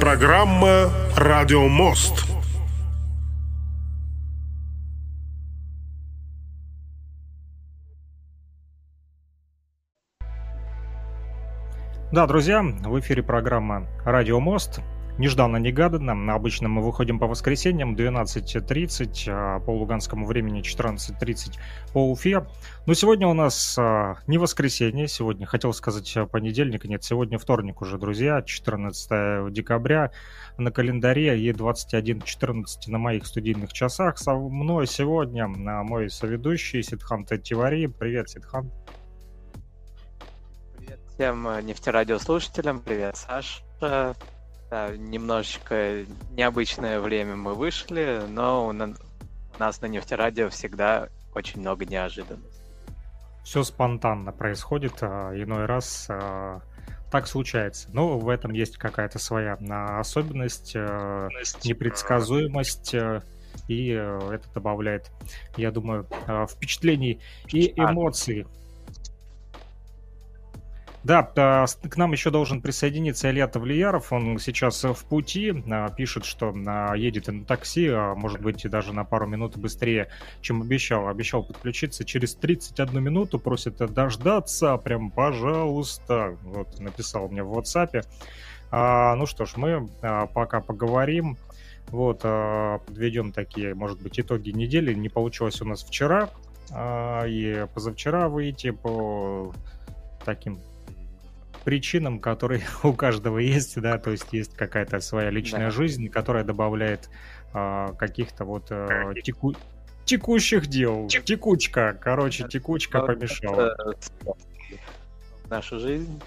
программа «Радио Мост». Да, друзья, в эфире программа «Радио Мост». Нежданно-негаданно. Обычно мы выходим по воскресеньям 12.30, а, по луганскому времени 14.30 по Уфе. Но сегодня у нас а, не воскресенье, сегодня, хотел сказать а, понедельник, нет, сегодня вторник уже, друзья, 14 декабря на календаре и 21.14 на моих студийных часах. Со мной сегодня мой соведущий Сидхан Тивари. Привет, Сидхан. Привет всем нефтерадиослушателям, привет, Саш. Да, немножечко необычное время мы вышли, но у нас на нефтерадио всегда очень много неожиданностей. Все спонтанно происходит, а иной раз а, так случается. Но в этом есть какая-то своя особенность, а, непредсказуемость, и это добавляет, я думаю, впечатлений и эмоций. Да, к нам еще должен присоединиться Илья Тавлияров. Он сейчас в пути, а, пишет, что а, едет на такси, а, может быть, даже на пару минут быстрее, чем обещал. Обещал подключиться через 31 минуту, просит дождаться, прям, пожалуйста. Вот, написал мне в WhatsApp. Ну что ж, мы пока поговорим. Вот, подведем такие, может быть, итоги недели. Не получилось у нас вчера и позавчера выйти по таким причинам, которые у каждого есть, да, то есть есть какая-то своя личная да. жизнь, которая добавляет а, каких-то вот а, теку... текущих дел. Тек... Текучка, короче, текучка помешала. Наша жизнь.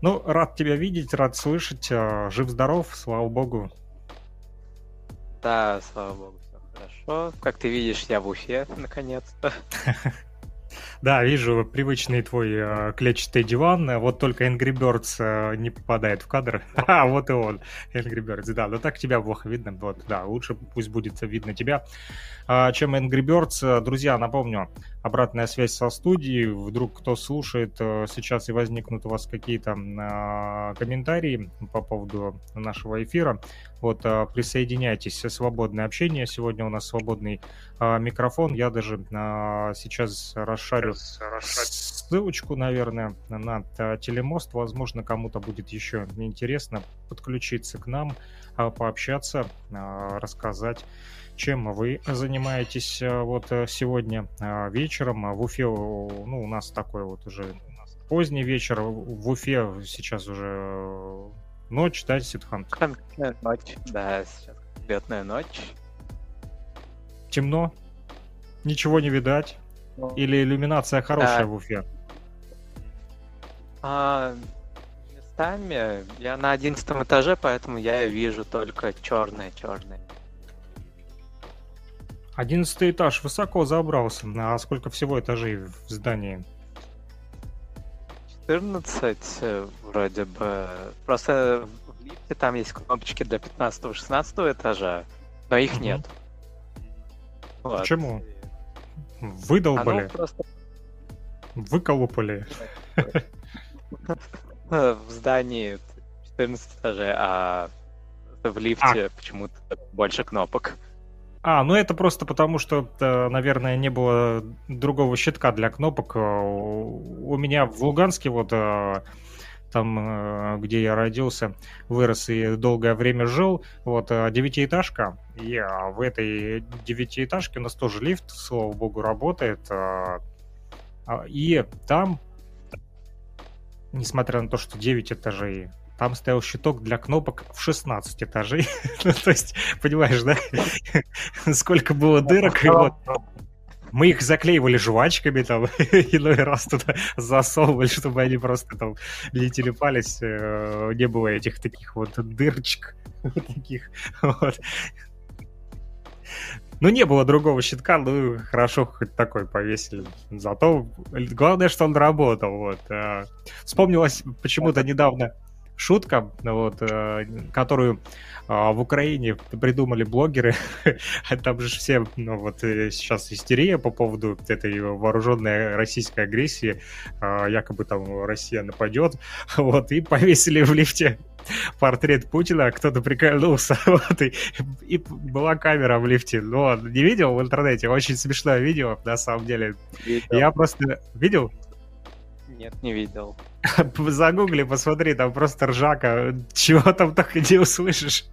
Ну, рад тебя видеть, рад слышать. А, жив-здоров, слава богу. Да, слава богу, все хорошо. Как ты видишь, я в Уфе, наконец-то. Да, вижу привычный твой э, клетчатый диван, вот только Angry Birds э, не попадает в кадр. А, вот и он, Angry Birds, да, но так тебя плохо видно, вот, да, лучше пусть будет видно тебя, э, чем Angry Birds. Друзья, напомню, обратная связь со студией, вдруг кто слушает, э, сейчас и возникнут у вас какие-то э, комментарии по поводу нашего эфира, вот, э, присоединяйтесь, свободное общение, сегодня у нас свободный э, микрофон, я даже э, сейчас расшарю ссылочку, наверное, на телемост. Возможно, кому-то будет еще интересно подключиться к нам, а, пообщаться, а, рассказать, чем вы занимаетесь а, вот э, сегодня вечером. В Уфе, ну, у нас такой вот уже поздний вечер. В Уфе сейчас уже э, ночь, да, Сидхан? Ночь, да, сейчас летная ночь. Темно? Ничего не видать? Или иллюминация хорошая а, в Уфе? А, местами я на одиннадцатом этаже, поэтому я вижу только черное-черное. Одиннадцатый этаж высоко забрался. А сколько всего этажей в здании? 14 э, вроде бы. Просто в лифте там есть кнопочки для 15-16 этажа, но их угу. нет. Вот. Почему? Выдолбали. просто... Выколупали. В здании 14 этажей, а в лифте а. почему-то больше кнопок. А, ну это просто потому, что, наверное, не было другого щитка для кнопок. У меня в Луганске вот э, там, э, где я родился, вырос и долгое время жил. Вот, э, девятиэтажка, и а, в этой девятиэтажке у нас тоже лифт, слава богу, работает. А, и там, несмотря на то, что 9 этажей, там стоял щиток для кнопок в 16 этажей. ну, то есть, понимаешь, да? Сколько было дырок, и вот мы их заклеивали жвачками там, иной раз туда засовывали, чтобы они просто там не телепались. Э, не было этих таких вот дырочек таких. Вот. Ну, не было другого щитка, ну, хорошо, хоть такой повесили. Зато главное, что он работал, вот. А, вспомнилось почему-то недавно шутка, вот, э, которую в Украине придумали блогеры. Там же все, ну вот э, сейчас истерия по поводу этой вооруженной российской агрессии. А, якобы там Россия нападет. Вот, и повесили в лифте портрет Путина, кто-то прикольнулся, вот, и, и была камера в лифте. Ну, не видел в интернете? Очень смешное видео, на самом деле. Видел. Я просто... Видел? Нет, не видел. Загугли, посмотри, там просто ржака. Чего там только не услышишь.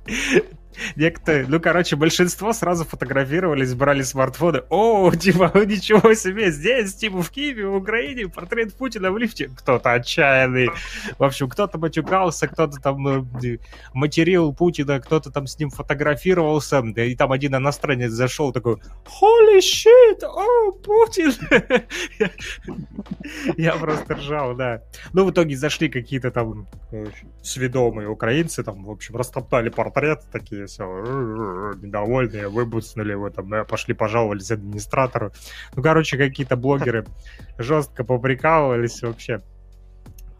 Некоторые, ну, короче, большинство сразу фотографировались, брали смартфоны. О, типа, ничего себе, здесь, типа, в Киеве, в Украине, портрет Путина в лифте. Кто-то отчаянный. В общем, кто-то матюкался, кто-то там э, материл Путина, кто-то там с ним фотографировался. И там один иностранец зашел такой, holy shit, о, Путин. Я просто ржал, да. Ну, в итоге зашли какие-то там э, сведомые украинцы, там, в общем, растоптали портрет, такие все недовольные, выбуснули его там, пошли пожаловались администратору. Ну, короче, какие-то блогеры жестко поприкалывались вообще.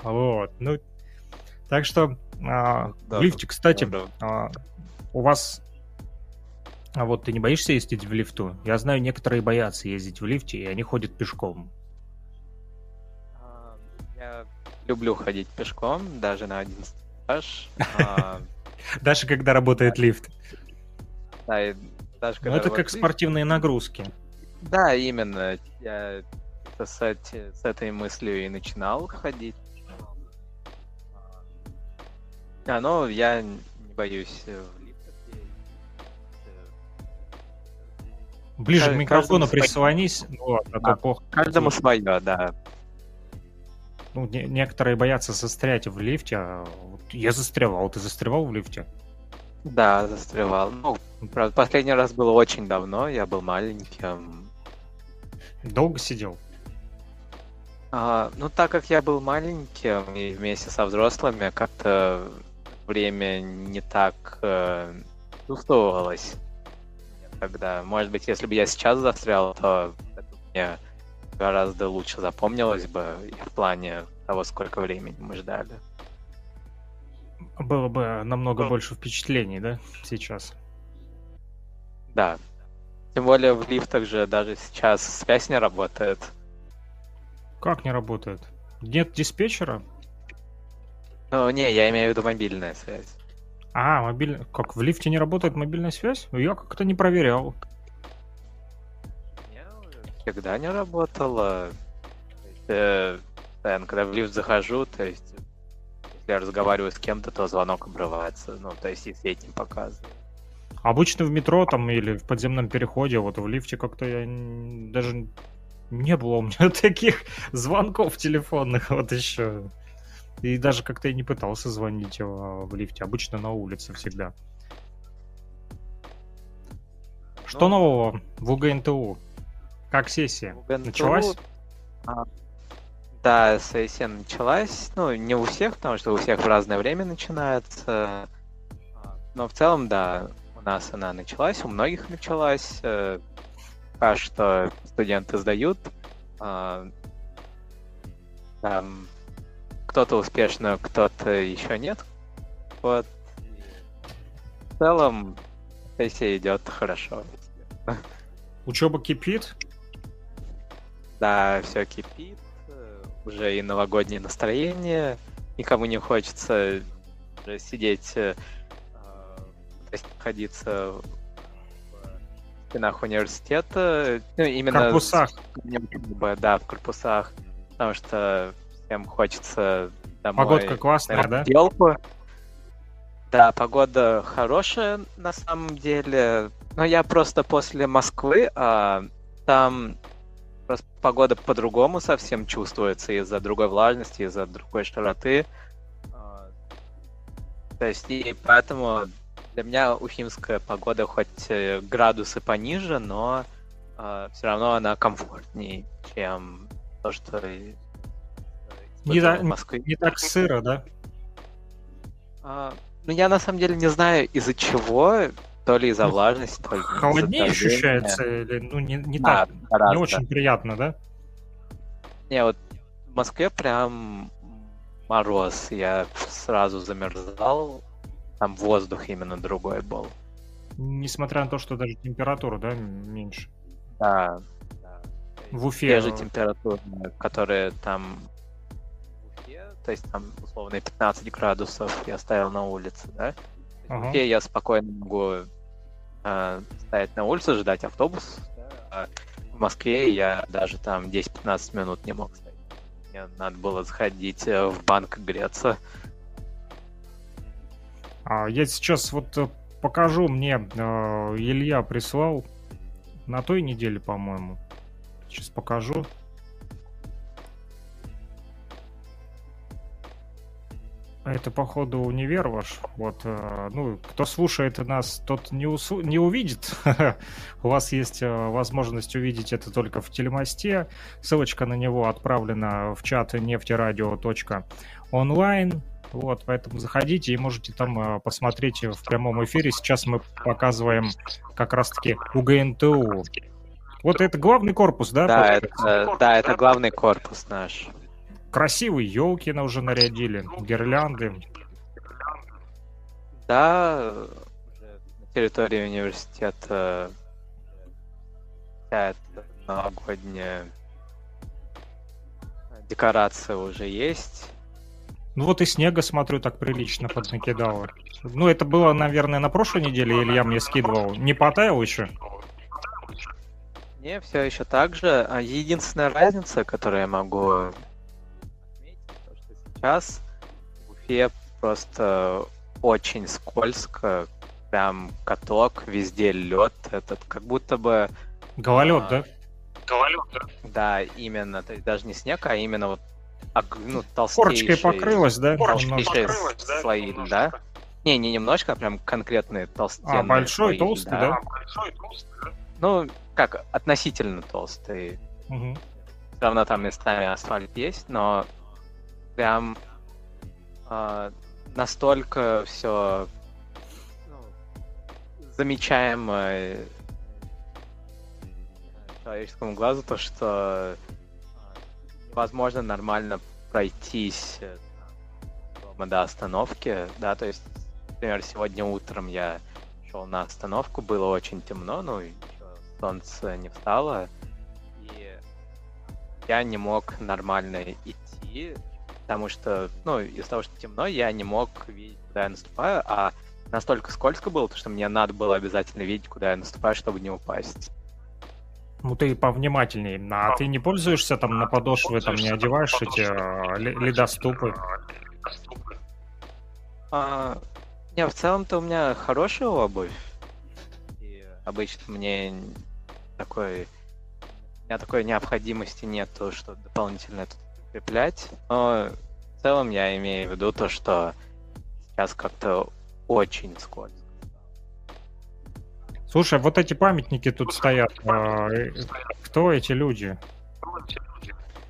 Вот, ну, так что а, да, в лифте, кстати, да, да. А, у вас а вот ты не боишься ездить в лифту? Я знаю, некоторые боятся ездить в лифте, и они ходят пешком. А, я люблю ходить пешком, даже на один этаж. Даже когда работает лифт. Да, и даже когда... Ну, это как спортивные нагрузки. Да, именно. Я с, с этой мыслью и начинал ходить. А, ну, я не боюсь в лифтах. Ближе к микрофону прислонись, вот, а то плохо. Каждому свое, да. Ну, не, некоторые боятся застрять в лифте. Я застревал. Ты застревал в лифте? Да, застревал. Ну, правда, последний раз было очень давно, я был маленьким. Долго сидел? А, ну, так как я был маленьким и вместе со взрослыми, как-то время не так э, чувствовалось тогда. Может быть, если бы я сейчас застрял, то это мне гораздо лучше запомнилось бы в плане того, сколько времени мы ждали. Было бы намного ну. больше впечатлений, да, сейчас? Да. Тем более в лифтах же даже сейчас связь не работает. Как не работает? Нет диспетчера? Ну, не, я имею в виду мобильная связь. А, мобильная... Как, в лифте не работает мобильная связь? Я как-то не проверял всегда не работала. Э, когда в лифт захожу, то есть если я разговариваю с кем-то, то звонок обрывается. Ну, то есть и свет не показывает. Обычно в метро там или в подземном переходе, вот в лифте как-то я даже не было у меня таких звонков телефонных вот еще. И даже как-то я не пытался звонить в лифте. Обычно на улице всегда. Что ну, нового в УГНТУ? Как сессия? ГНТУ, началась? А, да, сессия началась. Ну, не у всех, потому что у всех в разное время начинается. А, но в целом, да, у нас она началась, у многих началась. Э, пока что студенты сдают. А, там кто-то успешно, кто-то еще нет. Вот. В целом, сессия идет хорошо. Учеба кипит? Да, все кипит, уже и новогоднее настроение, никому не хочется сидеть, э, находиться в стенах университета, ну, именно... В корпусах. Да, в корпусах, потому что всем хочется домой. Погодка классная, да? Делку. Да, погода хорошая на самом деле. Но я просто после Москвы, а там Просто погода по-другому совсем чувствуется из-за другой влажности, из-за другой широты. А, то есть, и поэтому для меня уфимская погода хоть э, градусы пониже, но э, все равно она комфортнее, чем то, что не, в Москве. Не так сыро, да? А, ну, я на самом деле не знаю, из-за чего то ли из-за ну, влажности, то ли Холоднее ощущается, или, ну, не, не да, так, гораздо. не очень приятно, да? Не, вот в Москве прям мороз, я сразу замерзал. Там воздух именно другой был. Несмотря на то, что даже температура, да, меньше. Да. да. В Уфе. Те же температуры, которые там в Уфе, то есть там условно 15 градусов я ставил на улице, да? Ага. Уфе я спокойно могу э, стоять на улице, ждать автобус. А в Москве я даже там 10-15 минут не мог стоять. Мне надо было сходить э, в банк греться. А я сейчас вот э, покажу мне, э, Илья прислал на той неделе, по-моему. Сейчас покажу. Это, походу, универ ваш. Вот, э, ну, кто слушает нас, тот не, усу... не увидит. У вас есть э, возможность увидеть это только в телемосте. Ссылочка на него отправлена в чат нефтерадио.онлайн. Вот, поэтому заходите и можете там э, посмотреть в прямом эфире. Сейчас мы показываем как раз-таки УГНТУ. Вот это главный корпус, да? Да, это, да, это главный корпус наш. Красивые елки на уже нарядили, гирлянды. Да, на территории университета вся эта новогодняя декорация уже есть. Ну вот и снега, смотрю, так прилично поднакидало. Ну это было, наверное, на прошлой неделе Илья мне скидывал. Не потаял еще? Не, все еще так же. А единственная разница, которую я могу сейчас в Уфе просто очень скользко, прям каток, везде лед, этот как будто бы... Гололед, а, да? Гололед, да. Да, именно, то есть даже не снег, а именно вот ну, толстейшие... Корочкой покрылась, да? Толстейшие слои да? Не, не немножко, а прям конкретные толстенные А, большой, слои, толстый, да? да? Большой, толстый, да? Ну, как, относительно толстый. Угу. Все равно там местами асфальт есть, но прям э, настолько все ну, замечаемо человеческому глазу, то что возможно нормально пройтись э, до остановки, да, то есть, например, сегодня утром я шел на остановку, было очень темно, ну, солнце не встало, и я не мог нормально идти, потому что, ну, из-за того, что темно, я не мог видеть, куда я наступаю, а настолько скользко было, что мне надо было обязательно видеть, куда я наступаю, чтобы не упасть. Ну ты повнимательней. А ты не пользуешься там на подошвы, там не одеваешь эти а, ледоступы? А, не, в целом-то у меня хорошая обувь. И обычно мне такой... У меня такой необходимости нету, что дополнительно это укреплять. Но в целом я имею в виду то, что сейчас как-то очень скользко. Слушай, вот эти памятники тут стоят. А, э, кто эти люди?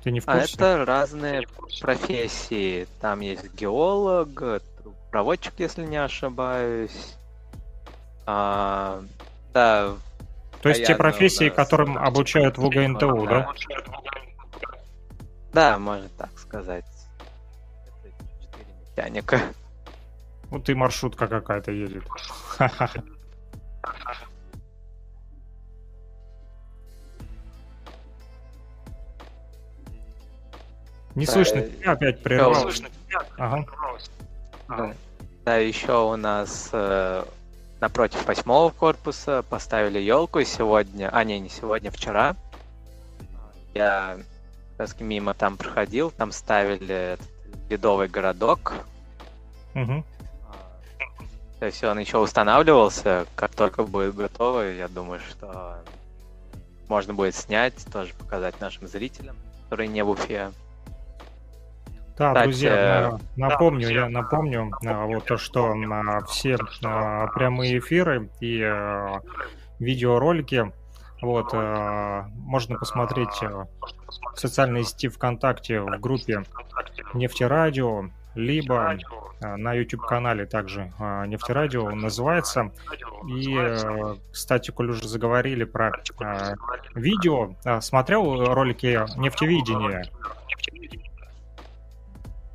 Ты не в а курсе? А это разные профессии. Там есть геолог, проводчик, если не ошибаюсь. А, да. То есть те профессии, которым обучают в УГНТУ, да? Да, можно так сказать. Четыре механика. Вот и маршрутка какая-то едет. Не слышно тебя, опять прервал. Слышно Ага. Да. да, еще у нас э, напротив восьмого корпуса поставили елку сегодня, а не, не сегодня, вчера. Я раз мимо там проходил, там ставили этот ледовый городок. Угу. То есть он еще устанавливался, как только будет готово, я думаю, что можно будет снять, тоже показать нашим зрителям, которые не в Уфе. Да, Кстати, друзья, напомню, да, я напомню, а, вот то, что на все а, прямые эфиры и а, видеоролики вот, можно посмотреть в социальной сети ВКонтакте в группе Нефтерадио, либо на YouTube-канале также Нефтерадио называется. И, кстати, коль уже заговорили про видео, смотрел ролики нефтевидения?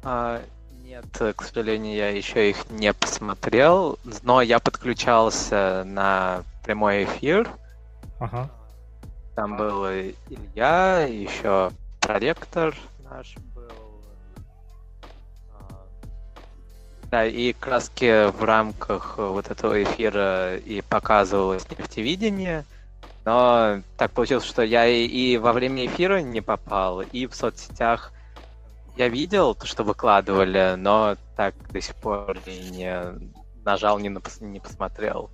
А, Нет, к сожалению, я еще их не посмотрел, но я подключался на прямой эфир. Ага. Там был Илья, еще проректор наш был. А, да, и краски в рамках вот этого эфира и показывалось нефтевидение. Но так получилось, что я и, и во время эфира не попал, и в соцсетях я видел то, что выкладывали, но так до сих пор и не нажал, не, не посмотрел.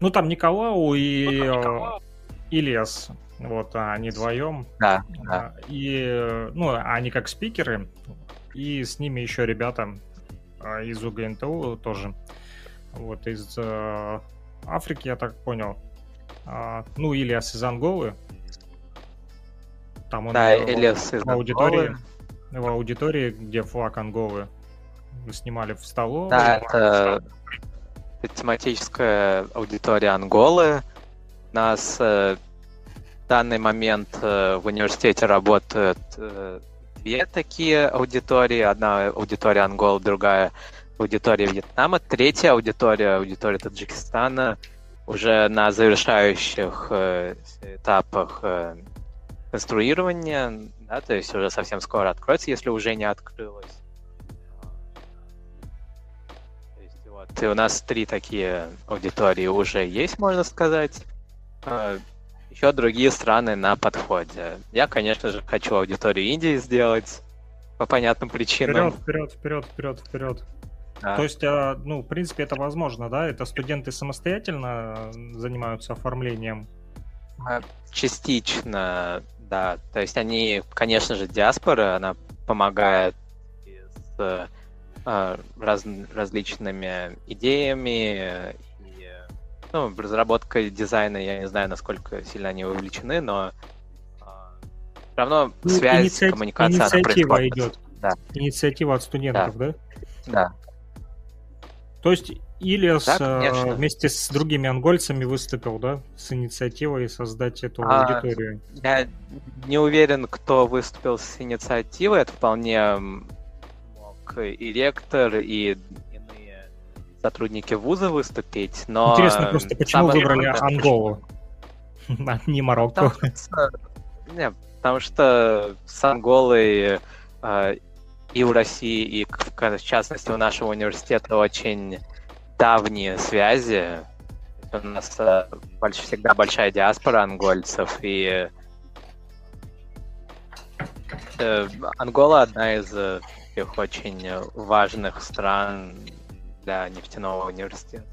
Ну, там Николау и ну, Николау. Ильяс. Вот, а они вдвоем. Да, да. И, ну, они как спикеры, и с ними еще ребята а, из УГНТУ тоже. Вот, из э, Африки, я так понял. А, ну, Ильяс из Анголы. Там он да, Ильяс из аудитории. Анголы в аудитории, где флаг Анголы. Вы снимали в столовой. Да, это, это тематическая аудитория Анголы. У нас э, в данный момент э, в университете работают э, две такие аудитории. Одна аудитория Анголы, другая аудитория Вьетнама. Третья аудитория, аудитория Таджикистана, уже на завершающих э, этапах э, конструирования да, то есть уже совсем скоро откроется, если уже не открылось. И у нас три такие аудитории уже есть, можно сказать. А, Еще другие страны на подходе. Я, конечно же, хочу аудиторию Индии сделать по понятным причинам. Вперед, вперед, вперед, вперед, вперед. Да. То есть, а, ну, в принципе, это возможно, да? Это студенты самостоятельно занимаются оформлением? А, частично да, то есть они, конечно же, диаспора, она помогает с раз, различными идеями и ну, разработкой дизайна, я не знаю, насколько сильно они вовлечены, но э, все равно ну, связь, инициатив, коммуникация инициатива идет. Да. Инициатива от студентов, да? Да. да. То есть Ильяс да, э, вместе с другими ангольцами выступил, да, с инициативой создать эту а, аудиторию? Я не уверен, кто выступил с инициативой. Это вполне мог и ректор, и иные сотрудники вуза выступить, но... Интересно просто, почему выбрали Анголу, а не Марокко? Не, потому что с Анголой э, и у России, и в частности у нашего университета очень давние связи. У нас э, больш, всегда большая диаспора ангольцев, и э, Ангола одна из э, таких очень важных стран для нефтяного университета.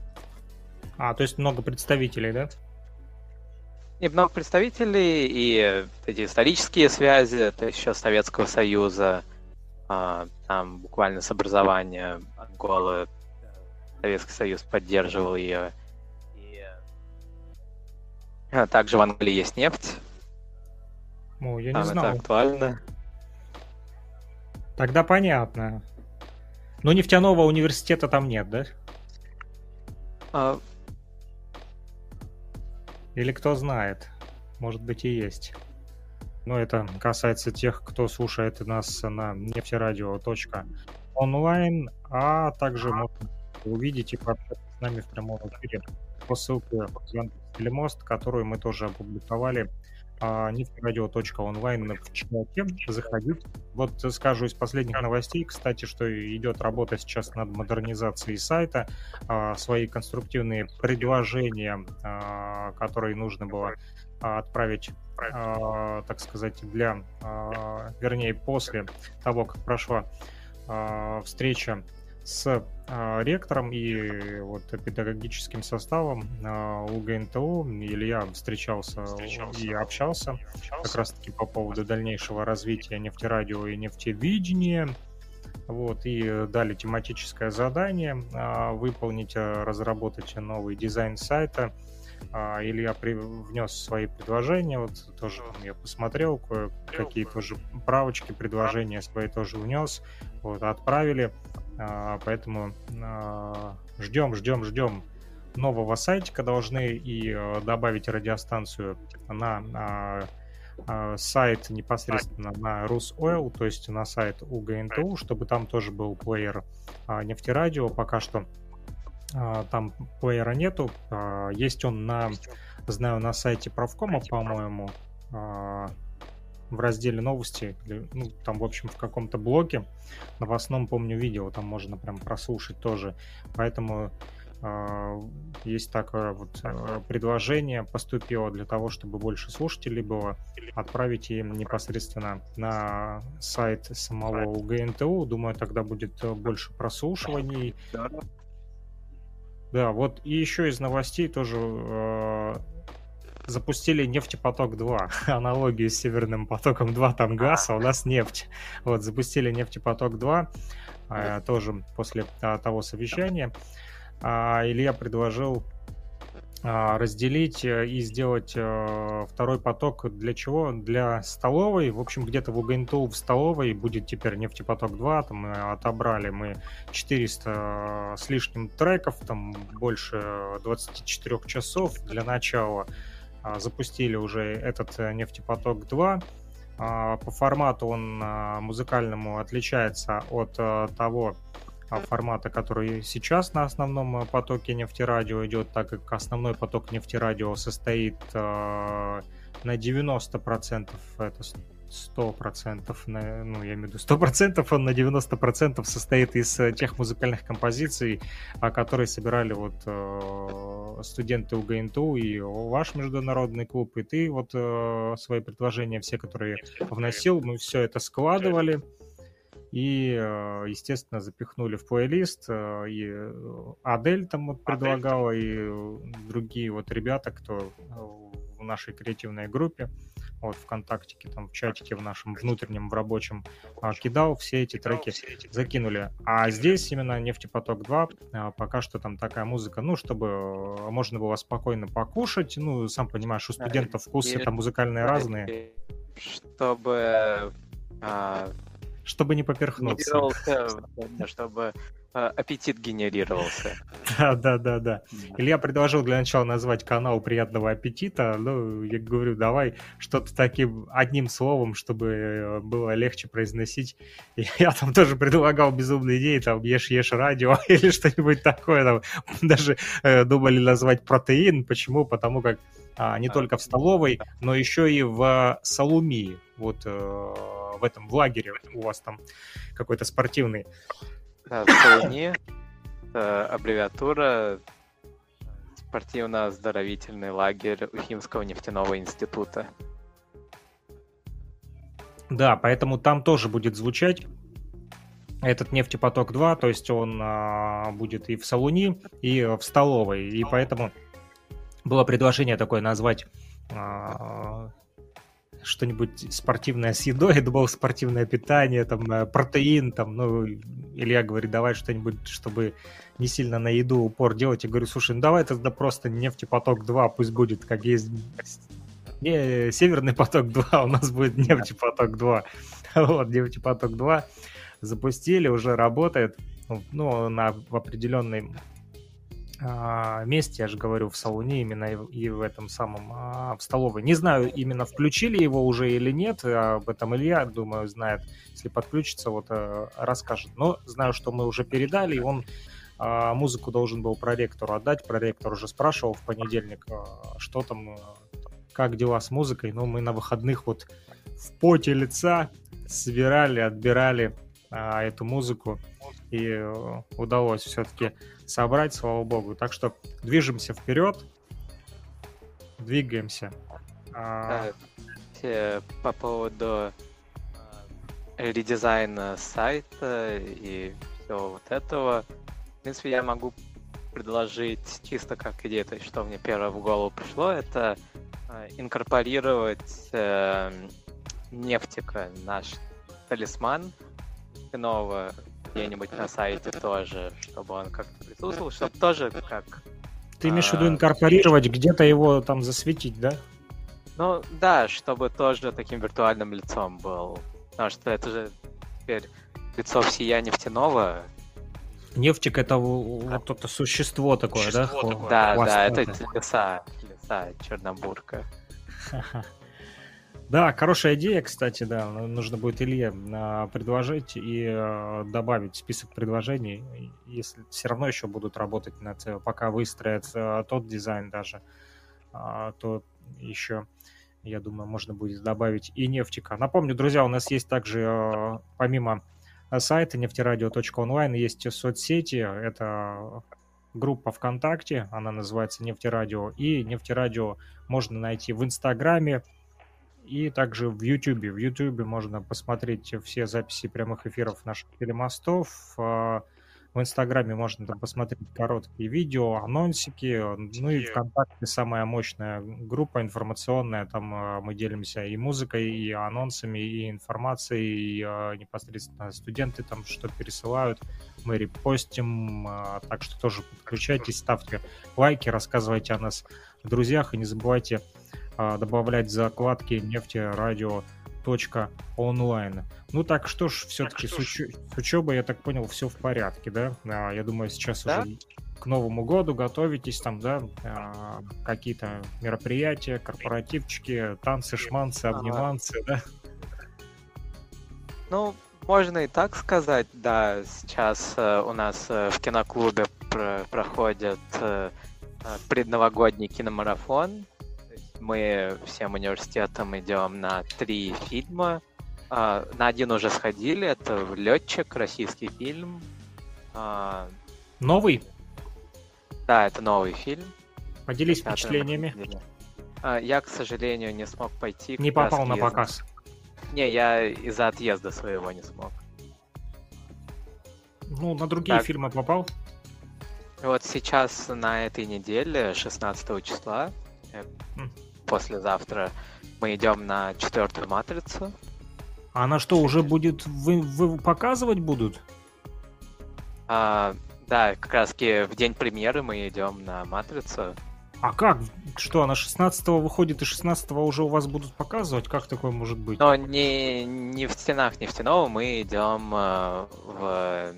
А, то есть много представителей, да? И много представителей, и эти исторические связи, то есть еще Советского Союза, а, там буквально с образования Анголы Советский Союз поддерживал ее. И а, также в Англии есть нефть. О, я не там знал. это актуально. Тогда понятно. Но нефтяного университета там нет, да? А... Или кто знает? Может быть и есть. Но это касается тех, кто слушает нас на нефтерадио.онлайн, а также можно увидеть и пообщаться с нами в прямом эфире по ссылке Телемост, которую мы тоже опубликовали а, нефтерадио.онлайн в чате. Заходите. Вот скажу из последних новостей, кстати, что идет работа сейчас над модернизацией сайта. А, свои конструктивные предложения, а, которые нужно было отправить, так сказать, для, вернее, после того, как прошла встреча с э, ректором и вот педагогическим составом э, УГНТУ. Илья встречался, встречался и общался, общался как раз-таки по поводу дальнейшего развития нефтерадио и нефтевидения. Вот, и дали тематическое задание э, выполнить, разработать новый дизайн сайта. А, Илья при, внес свои предложения, вот тоже там я посмотрел, какие тоже правочки, предложения свои тоже внес, вот, отправили. А, поэтому ждем, ждем, ждем нового сайтика. Должны и э, добавить радиостанцию на сайт непосредственно на Русойл, то есть на сайт УГНТУ, чтобы там тоже был плеер нефтерадио. Пока что там плеера нету. Есть он на, знаю, на сайте правкома, по-моему, в разделе новости, ну, там, в общем, в каком-то блоке новостном, помню, видео, там можно прям прослушать тоже. Поэтому э, есть такое вот э, предложение поступило для того, чтобы больше слушателей было, отправить им непосредственно на сайт самого УГНТУ. Думаю, тогда будет э, больше прослушиваний. Да, вот и еще из новостей тоже э, запустили нефтепоток 2, аналогию с Северным потоком 2, там газ, а у нас нефть. Вот, запустили нефтепоток 2, э, тоже после а, того совещания. А, Илья предложил а, разделить э, и сделать а, второй поток для чего? Для столовой. В общем, где-то в УГНТУ в столовой будет теперь нефтепоток 2. Там мы отобрали мы 400 с лишним треков, там больше 24 часов для начала. А, запустили уже этот э, нефтепоток 2. А, по формату он а, музыкальному отличается от того формата, который сейчас на основном потоке нефтерадио идет, так как основной поток нефтерадио состоит на 90% это 100%, на, ну, я имею в виду 100%, он на 90% состоит из э, тех музыкальных композиций, которые собирали вот э, студенты УГНТУ и ваш международный клуб, и ты вот э, свои предложения, все, которые вносил, мы все это складывали и, естественно, запихнули в плейлист, и Адель там вот предлагала, и другие вот ребята, кто в нашей креативной группе, вот ВКонтактике, там в чатике в нашем внутреннем, в рабочем а, кидал, все эти треки закинули. А здесь именно Нефтепоток 2, а, пока что там такая музыка, ну, чтобы э, можно было спокойно покушать, ну, сам понимаешь, у студентов вкусы там музыкальные разные. Чтобы а, чтобы не поперхнуться. чтобы а, аппетит генерировался. Да, да, да, да. Илья предложил для начала назвать канал приятного аппетита. Ну, я говорю, давай что-то таким одним словом, чтобы э, было легче произносить. Я там тоже предлагал безумные идеи, там ешь-ешь радио или что-нибудь такое. Там, даже э, думали назвать протеин. Почему? Потому как а, не а, только в столовой, но еще и в Салумии. Вот э, в этом в лагере у вас там какой-то спортивный. Да, СОНИ, аббревиатура спортивно-оздоровительный лагерь Уфимского нефтяного института. Да, поэтому там тоже будет звучать этот нефтепоток 2, то есть он а, будет и в Салуни, и в столовой. И поэтому было предложение такое назвать а, что-нибудь спортивное с едой, я думал, спортивное питание, там, э, протеин, там, ну, Илья говорит, давай что-нибудь, чтобы не сильно на еду упор делать. Я говорю, слушай, ну давай тогда просто нефтепоток 2 пусть будет, как есть не, Северный поток 2, у нас будет нефтепоток 2. Вот, нефтепоток 2 запустили, уже работает, ну, на, в определенной а, месте, я же говорю, в салоне именно и в этом самом, а, в столовой. Не знаю, именно включили его уже или нет, об этом Илья, думаю, знает. Если подключится, вот расскажет. Но знаю, что мы уже передали, и он а, музыку должен был проректору отдать. Проректор уже спрашивал в понедельник, что там, как дела с музыкой. Но мы на выходных вот в поте лица собирали, отбирали эту музыку и э, удалось все-таки собрать, слава богу. Так что движемся вперед, двигаемся. А... По поводу э, редизайна сайта и всего вот этого, в принципе, я могу предложить чисто как идею, то есть что мне первое в голову пришло, это э, инкорпорировать э, нефтика, наш талисман нового где-нибудь на сайте тоже, чтобы он как-то присутствовал, чтобы тоже как... Ты имеешь в виду а, инкорпорировать, где-то его там засветить, да? Ну, да, чтобы тоже таким виртуальным лицом был. Потому что это же теперь лицо всея нефтяного. Нефтик это вот это существо такое, существо да? Такое. Да, да, это леса, леса Чернобурка. Да, хорошая идея, кстати, да. Нужно будет Илье а, предложить и а, добавить список предложений. Если все равно еще будут работать над, пока выстроят а, тот дизайн даже, то еще, я думаю, можно будет добавить и нефтика. Напомню, друзья, у нас есть также, помимо сайта нефтерадио.онлайн, есть соцсети. Это группа ВКонтакте, она называется Нефтерадио, и Нефтерадио можно найти в Инстаграме, и также в YouTube. В YouTube можно посмотреть все записи прямых эфиров наших телемостов. А, в Инстаграме можно там посмотреть короткие видео, анонсики. Ну и ВКонтакте самая мощная группа информационная. Там а, мы делимся и музыкой, и анонсами, и информацией. И а, непосредственно студенты там что пересылают. Мы репостим. Так что тоже подключайтесь, ставьте лайки, рассказывайте о нас в друзьях. И не забывайте добавлять закладки нефтерадио.онлайн. Ну так что ж, все-таки с, уч... с учебой, я так понял, все в порядке, да? А, я думаю, сейчас да? уже к Новому году готовитесь, там, да, а, какие-то мероприятия, корпоративчики, танцы, шманцы, обниманцы, да? Ну, можно и так сказать, да. Сейчас э, у нас э, в киноклубе пр- проходит э, э предновогодний киномарафон мы всем университетом идем на три фильма. А, на один уже сходили, это «Летчик», российский фильм. А, новый? Да, это новый фильм. Поделись впечатлениями. А, я, к сожалению, не смог пойти. Не попал на показ? Не, я из-за отъезда своего не смог. Ну, на другие так. фильмы попал? Вот сейчас на этой неделе, 16 числа, послезавтра мы идем на четвертую матрицу. А она что, уже будет вы, вы показывать будут? А, да, как раз в день премьеры мы идем на матрицу. А как? Что, она 16 выходит и 16 уже у вас будут показывать? Как такое может быть? Но не, не в стенах нефтяного, мы идем э, в,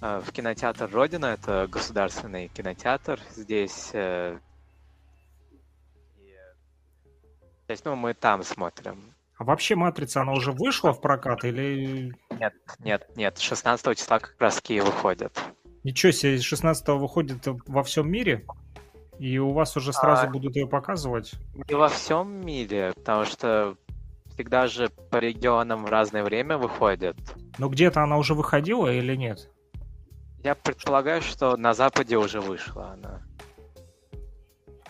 э, в кинотеатр Родина, это государственный кинотеатр. Здесь э, То есть, ну, мы там смотрим. А вообще «Матрица», она уже вышла в прокат или... Нет, нет, нет, 16 числа как раз Киев выходит. Ничего себе, 16 выходит во всем мире? И у вас уже сразу а, будут ее показывать? Не во всем мире, потому что всегда же по регионам в разное время выходит. Но где-то она уже выходила или нет? Я предполагаю, что на Западе уже вышла она.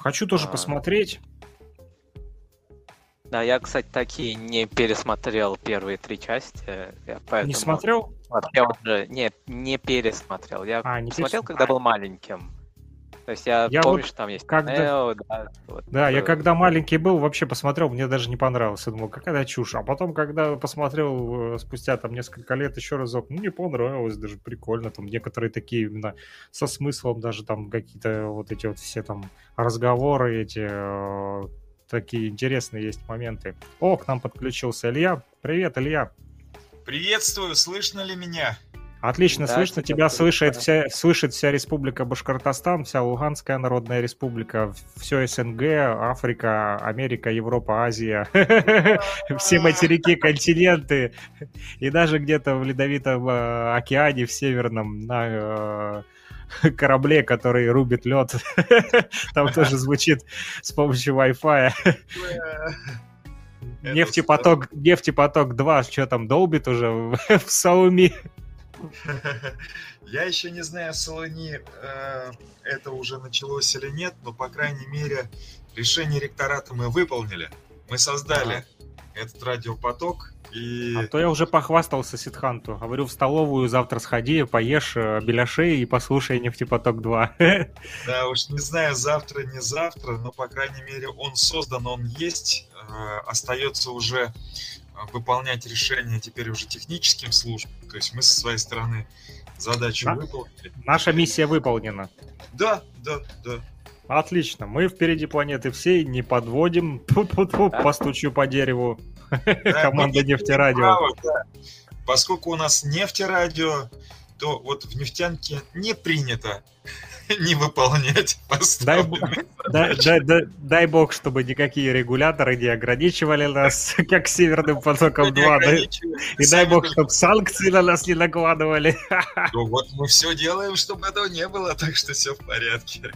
Хочу тоже а... посмотреть. Да, я, кстати, такие не пересмотрел первые три части. Я поэтому... Не смотрел? Вообще уже не, не пересмотрел. Я а, не смотрел, когда был маленьким. То есть я, я помню, вот что там есть когда... Neo, да. Вот, да, я когда маленький был, вообще посмотрел, мне даже не понравилось. Я думал, какая чушь. А потом, когда посмотрел э, спустя там несколько лет еще разок, ну, не понравилось, даже прикольно. Там некоторые такие именно со смыслом, даже там какие-то вот эти вот все там разговоры эти э, такие интересные есть моменты. О, к нам подключился Илья. Привет, Илья. Приветствую, слышно ли меня? Отлично, да, слышно. Тебя слышит вся, слышит вся республика Башкортостан, вся Луганская Народная Республика, все СНГ, Африка, Америка, Европа, Азия, все материки, континенты, и даже где-то в Ледовитом э, океане, в Северном, на э, корабле, который рубит лед. Там тоже звучит с помощью Wi-Fi. Нефтепоток, нефтепоток 2, что там, долбит уже в Сауми? Я еще не знаю, в Солони э, это уже началось или нет, но, по крайней мере, решение ректората мы выполнили. Мы создали этот радиопоток, и... А то я уже похвастался Ситханту. Говорю, в столовую завтра сходи, поешь э, беляшей и послушай «Нефтепоток 2». Да, уж не знаю, завтра, не завтра, но, по крайней мере, он создан, он есть. Э, остается уже э, выполнять решение теперь уже техническим службам. То есть мы со своей стороны задачу да? выполнили. Наша миссия выполнена. Да, да, да. Отлично. Мы впереди планеты всей, не подводим. Постучу по дереву. Команда нефтерадио. Поскольку у нас нефтерадио, то вот в нефтянке не принято не выполнять дай, дай, дай, дай, дай бог, чтобы никакие регуляторы не ограничивали нас, как Северным потоком 2. Да? И дай бог, чтобы санкции на нас не накладывали. Ну вот мы все делаем, чтобы этого не было, так что все в порядке.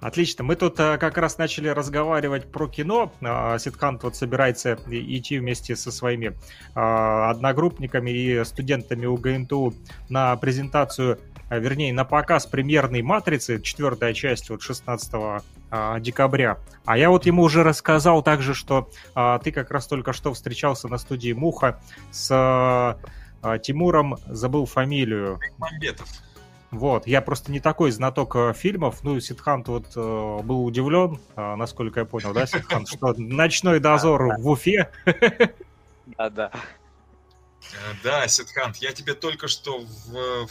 Отлично. Мы тут а, как раз начали разговаривать про кино. А, Ситхант вот собирается идти вместе со своими а, одногруппниками и студентами УГНТУ на презентацию, вернее, на показ премьерной «Матрицы», четвертая часть, вот 16 а, декабря. А я вот ему уже рассказал также, что ты как раз только что встречался на студии «Муха» с Тимуром, забыл фамилию. Мамбетов. Вот, я просто не такой знаток э, фильмов. Ну, Сидхант вот э, был удивлен, э, насколько я понял, да, Сидхант, что «Ночной дозор» в Уфе. Да-да. Э, да, Сидхант, я тебе только что в, в,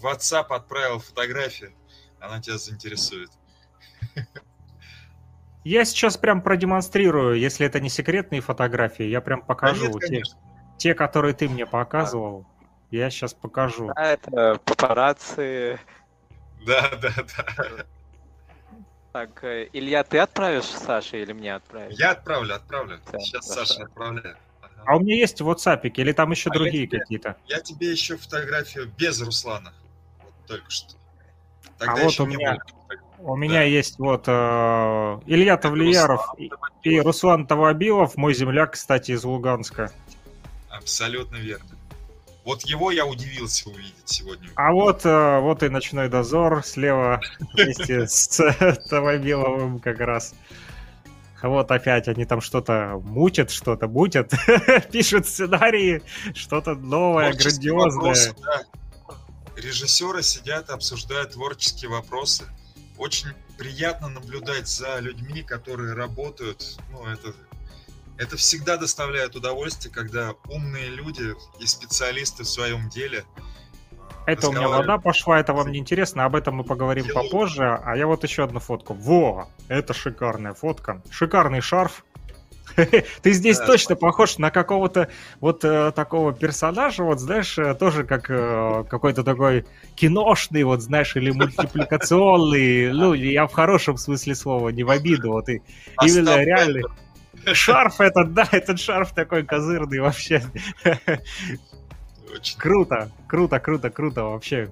в WhatsApp отправил фотографию. Она тебя заинтересует. Я сейчас прям продемонстрирую, если это не секретные фотографии, я прям покажу. Нет, те, те, которые ты мне показывал. Я сейчас покажу. Да, это папарацци. Да, да, да. Так, э, Илья, ты отправишь Саше или мне отправить? Я отправлю, отправлю. Да, Сейчас хорошо. Саша отправляю. Ага. А у меня есть в WhatsApp или там еще а другие какие-то? Я тебе еще фотографию без Руслана. Вот только что. Тогда а вот у меня, у меня да. есть вот э, Илья Тавлияров и, и Руслан Тавабилов, мой земляк, кстати, из Луганска. Абсолютно верно. Вот его я удивился увидеть сегодня. А вот, э, вот и ночной дозор слева вместе с Тавабиловым как раз. Вот опять они там что-то мутят, что-то мутят, пишут сценарии, что-то новое, грандиозное. Режиссеры сидят, обсуждают творческие вопросы. Очень приятно наблюдать за людьми, которые работают. Ну, это это всегда доставляет удовольствие, когда умные люди и специалисты в своем деле это у меня вода пошла, это вам не интересно, об этом мы поговорим Делаю. попозже. А я вот еще одну фотку. Во! Это шикарная фотка. Шикарный шарф. Ты здесь да, точно похож на какого-то вот э, такого персонажа, вот знаешь, э, тоже как э, какой-то такой киношный, вот знаешь, или мультипликационный. Ну, я в хорошем смысле слова, не в обиду. Вот и именно реально. Шарф этот, да, этот шарф такой козырный вообще. Очень. Круто, круто, круто, круто вообще.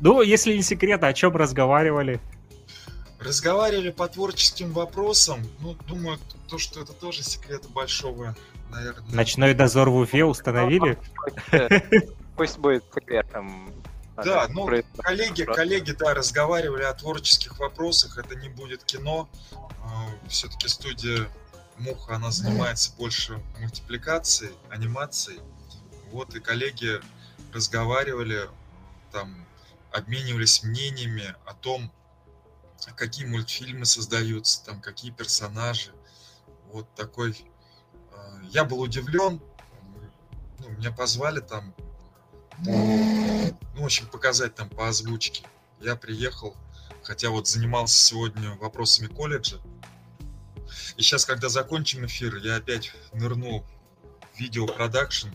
Ну, если не секрет, о чем разговаривали? Разговаривали по творческим вопросам. Ну, думаю, то, что это тоже секрет большого, наверное. Ночной дозор в Уфе установили? Пусть будет секретом. Да, ну, коллеги, коллеги, да, разговаривали о творческих вопросах. Это не будет кино. А, Все-таки студия Муха, она занимается больше мультипликацией, анимацией. Вот и коллеги разговаривали, там, обменивались мнениями о том, какие мультфильмы создаются, там, какие персонажи. Вот такой... Э, я был удивлен, ну, меня позвали там, ну, в общем, показать там по озвучке. Я приехал, хотя вот занимался сегодня вопросами колледжа, и сейчас, когда закончим эфир, я опять нырну в видеопродакшн.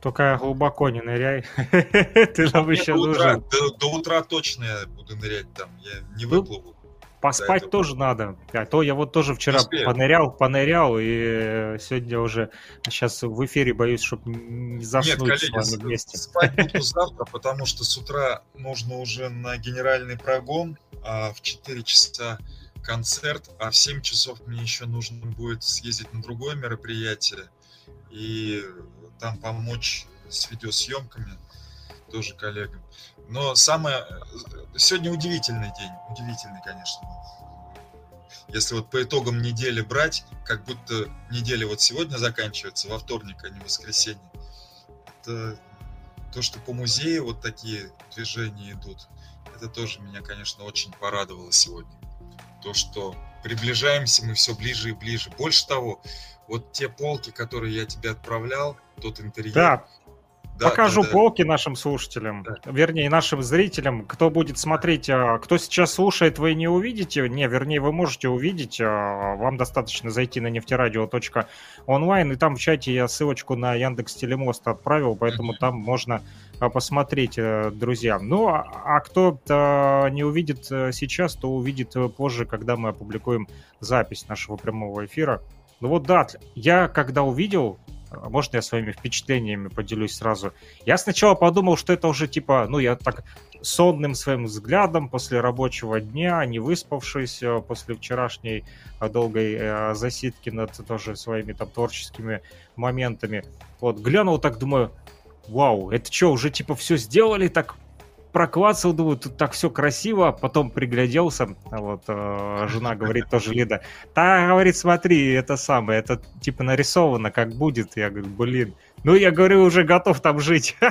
Только глубоко не ныряй. Ты нам еще нужен. До утра точно я буду нырять там. Я не ну, выплыву. Поспать тоже надо. А то я вот тоже вчера понырял, понырял, и сегодня уже сейчас в эфире боюсь, чтобы не заснуть Нет, коллеги, с вами вместе. Спать буду завтра, потому что с утра нужно уже на генеральный прогон, а в 4 часа концерт, а в 7 часов мне еще нужно будет съездить на другое мероприятие и там помочь с видеосъемками тоже коллегам. Но самое... Сегодня удивительный день. Удивительный, конечно. Если вот по итогам недели брать, как будто неделя вот сегодня заканчивается, во вторник, а не воскресенье. Это то, что по музею вот такие движения идут, это тоже меня, конечно, очень порадовало сегодня то, что приближаемся мы все ближе и ближе. Больше того, вот те полки, которые я тебе отправлял, тот интерьер, да. да, покажу да, да. полки нашим слушателям, да. вернее, нашим зрителям. Кто будет смотреть, а, кто сейчас слушает, вы не увидите. Не, вернее, вы можете увидеть. А, вам достаточно зайти на нефтерадио.онлайн, и там в чате я ссылочку на Яндекс Телемост отправил, поэтому mm-hmm. там можно посмотреть, э, друзья. Ну, а кто не увидит э, сейчас, то увидит э, позже, когда мы опубликуем запись нашего прямого эфира. Ну вот да, я когда увидел а можно я своими впечатлениями поделюсь сразу? Я сначала подумал, что это уже типа, ну, я так сонным своим взглядом после рабочего дня, не выспавшись после вчерашней долгой засидки над тоже своими там творческими моментами. Вот, глянул так, думаю, вау, это что, уже типа все сделали так проклацал, думаю, тут так все красиво, потом пригляделся, вот, э, жена говорит тоже, Лида, та, говорит, смотри, это самое, это типа нарисовано, как будет, я говорю, блин, ну, я говорю, уже готов там жить.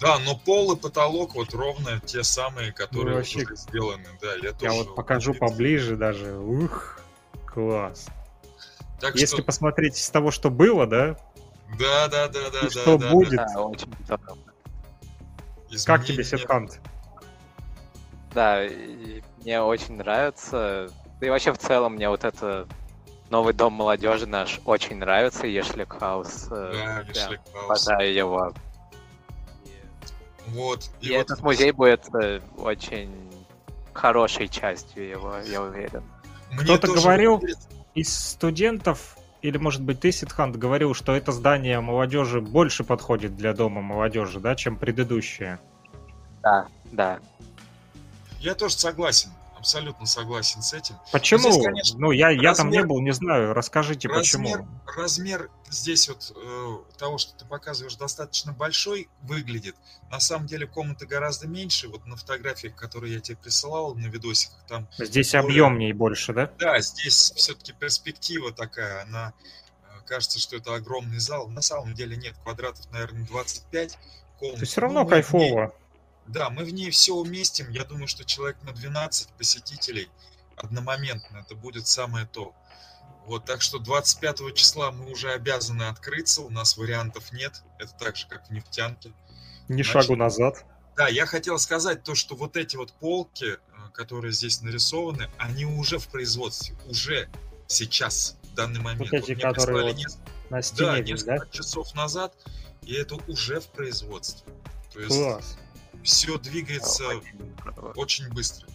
Да, но пол и потолок вот ровно те самые, которые ну, вообще... уже сделаны, да, я, я вот покажу увидел. поближе даже, ух, класс. Так Если что... посмотреть из того, что было, да? Да, да, да, да, да. Что да, будет? Да, очень. Как тебе Сетхант? Да, мне очень нравится. Да и вообще в целом мне вот это новый дом молодежи наш очень нравится, Ешлик Хаус. Э, да, Ешлик Хаус. Обожаю его. Вот. И, и вот... этот музей будет э, очень хорошей частью его, я уверен. Кто-то говорил из студентов, или, может быть, ты, Сидхант, говорил, что это здание молодежи больше подходит для дома молодежи, да, чем предыдущее? Да, да. Я тоже согласен абсолютно согласен с этим. Почему? Здесь, конечно, ну, я, размер, я там не был, не знаю. Расскажите, размер, почему. Размер здесь вот э, того, что ты показываешь, достаточно большой выглядит. На самом деле комната гораздо меньше. Вот на фотографиях, которые я тебе присылал, на видосиках там... Здесь более... объемнее больше, да? Да, здесь все-таки перспектива такая, она... Э, кажется, что это огромный зал. На самом деле нет, квадратов, наверное, 25 комнат. То все равно ну, кайфово. Да, мы в ней все уместим. Я думаю, что человек на 12 посетителей одномоментно. Это будет самое то. Вот, так что 25 числа мы уже обязаны открыться. У нас вариантов нет. Это так же, как в нефтянке. Ни Значит, шагу назад. Да, я хотел сказать то, что вот эти вот полки, э, которые здесь нарисованы, они уже в производстве. Уже сейчас, в данный момент. Вот эти, вот которые вот несколько, на стене, да, несколько да? часов назад, и это уже в производстве. То есть, Класс все двигается очень быстро.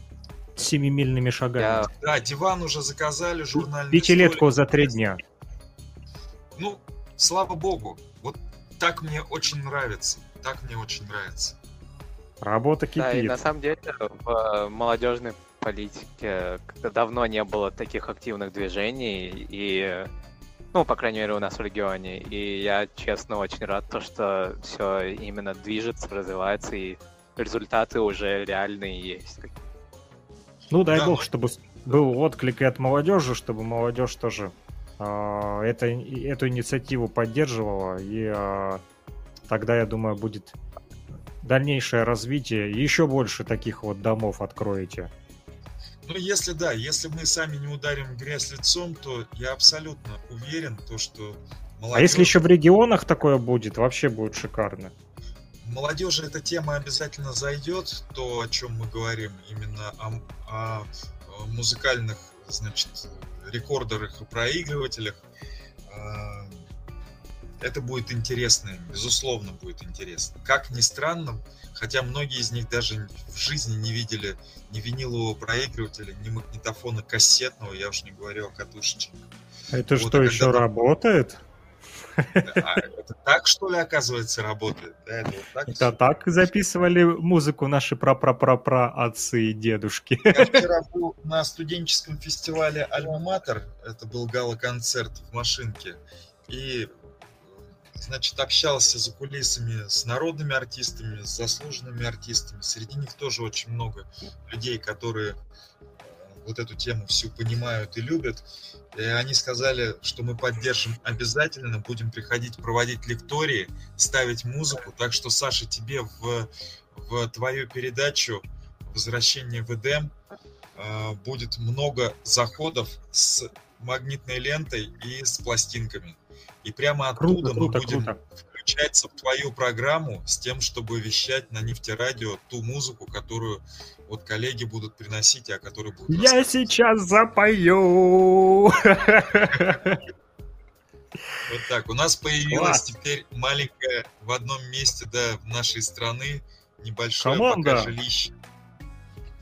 Семимильными шагами. Я... Да, диван уже заказали, журнальный Пятилетку за три дня. Ну, слава богу. Вот так мне очень нравится. Так мне очень нравится. Работа кипит. Да, и на самом деле в э, молодежной политике давно не было таких активных движений, и ну, по крайней мере, у нас в регионе. И я, честно, очень рад, то, что все именно движется, развивается, и результаты уже реальные есть. Ну, дай да. бог, чтобы был отклик и от молодежи, чтобы молодежь тоже э, это, эту инициативу поддерживала, и э, тогда, я думаю, будет дальнейшее развитие, и еще больше таких вот домов откроете. Ну, если да, если мы сами не ударим грязь лицом, то я абсолютно уверен, то, что молодежь... А если еще в регионах такое будет, вообще будет шикарно молодежи эта тема обязательно зайдет, то, о чем мы говорим, именно о, о музыкальных, значит, рекордерах и проигрывателях. А, это будет интересно, безусловно, будет интересно. Как ни странно, хотя многие из них даже в жизни не видели ни винилового проигрывателя, ни магнитофона кассетного, я уж не говорю о катушечных. Это вот, что, еще работает? Это так, что ли, оказывается, работает? Да, это, вот так, это так записывали музыку наши пра-пра-пра-пра отцы и дедушки. Я вчера был на студенческом фестивале «Альма-Матер», это был гала-концерт в машинке, и значит, общался за кулисами с народными артистами, с заслуженными артистами. Среди них тоже очень много людей, которые вот эту тему всю понимают и любят. И они сказали, что мы поддержим обязательно, будем приходить проводить лектории, ставить музыку. Так что, Саша, тебе в, в твою передачу «Возвращение в Эдем» э, будет много заходов с магнитной лентой и с пластинками. И прямо оттуда круто, мы круто, будем круто. включается в твою программу с тем, чтобы вещать на нефтерадио ту музыку, которую вот коллеги будут приносить, а которые будут Я сейчас запою! Вот так. У нас появилась теперь маленькая в одном месте, да, в нашей страны небольшое Команда. пока жилище.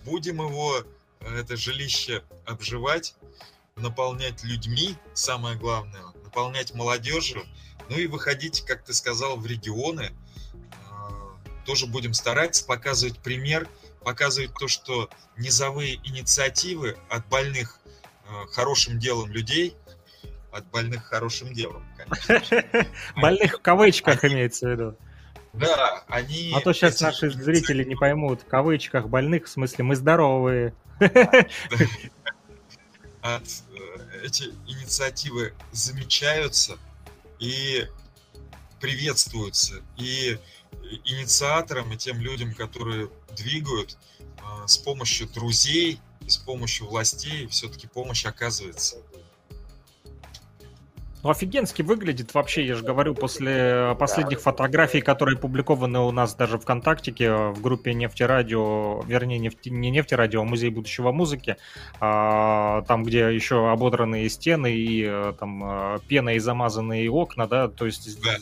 Будем его, э, это жилище, обживать, наполнять людьми, самое главное, наполнять молодежью, ну и выходить, как ты сказал, в регионы. Э, Тоже будем стараться показывать пример, показывать то, что низовые инициативы от больных э, хорошим делом людей, от больных хорошим делом, конечно. Больных в кавычках имеется в виду. Да, они... А то сейчас наши зрители не поймут. В кавычках больных, в смысле, мы здоровые. э, эти инициативы замечаются и приветствуются. И инициаторам, и тем людям, которые двигают, э, с помощью друзей и с помощью властей все-таки помощь оказывается. Ну, офигенски выглядит вообще, я же говорю, после последних фотографий, которые опубликованы у нас даже ВКонтактике в группе Нефтерадио, вернее, нефти, не Нефтерадио, а Музей будущего музыки, а, там, где еще ободранные стены и э, там э, пеной замазанные окна, да, то есть да.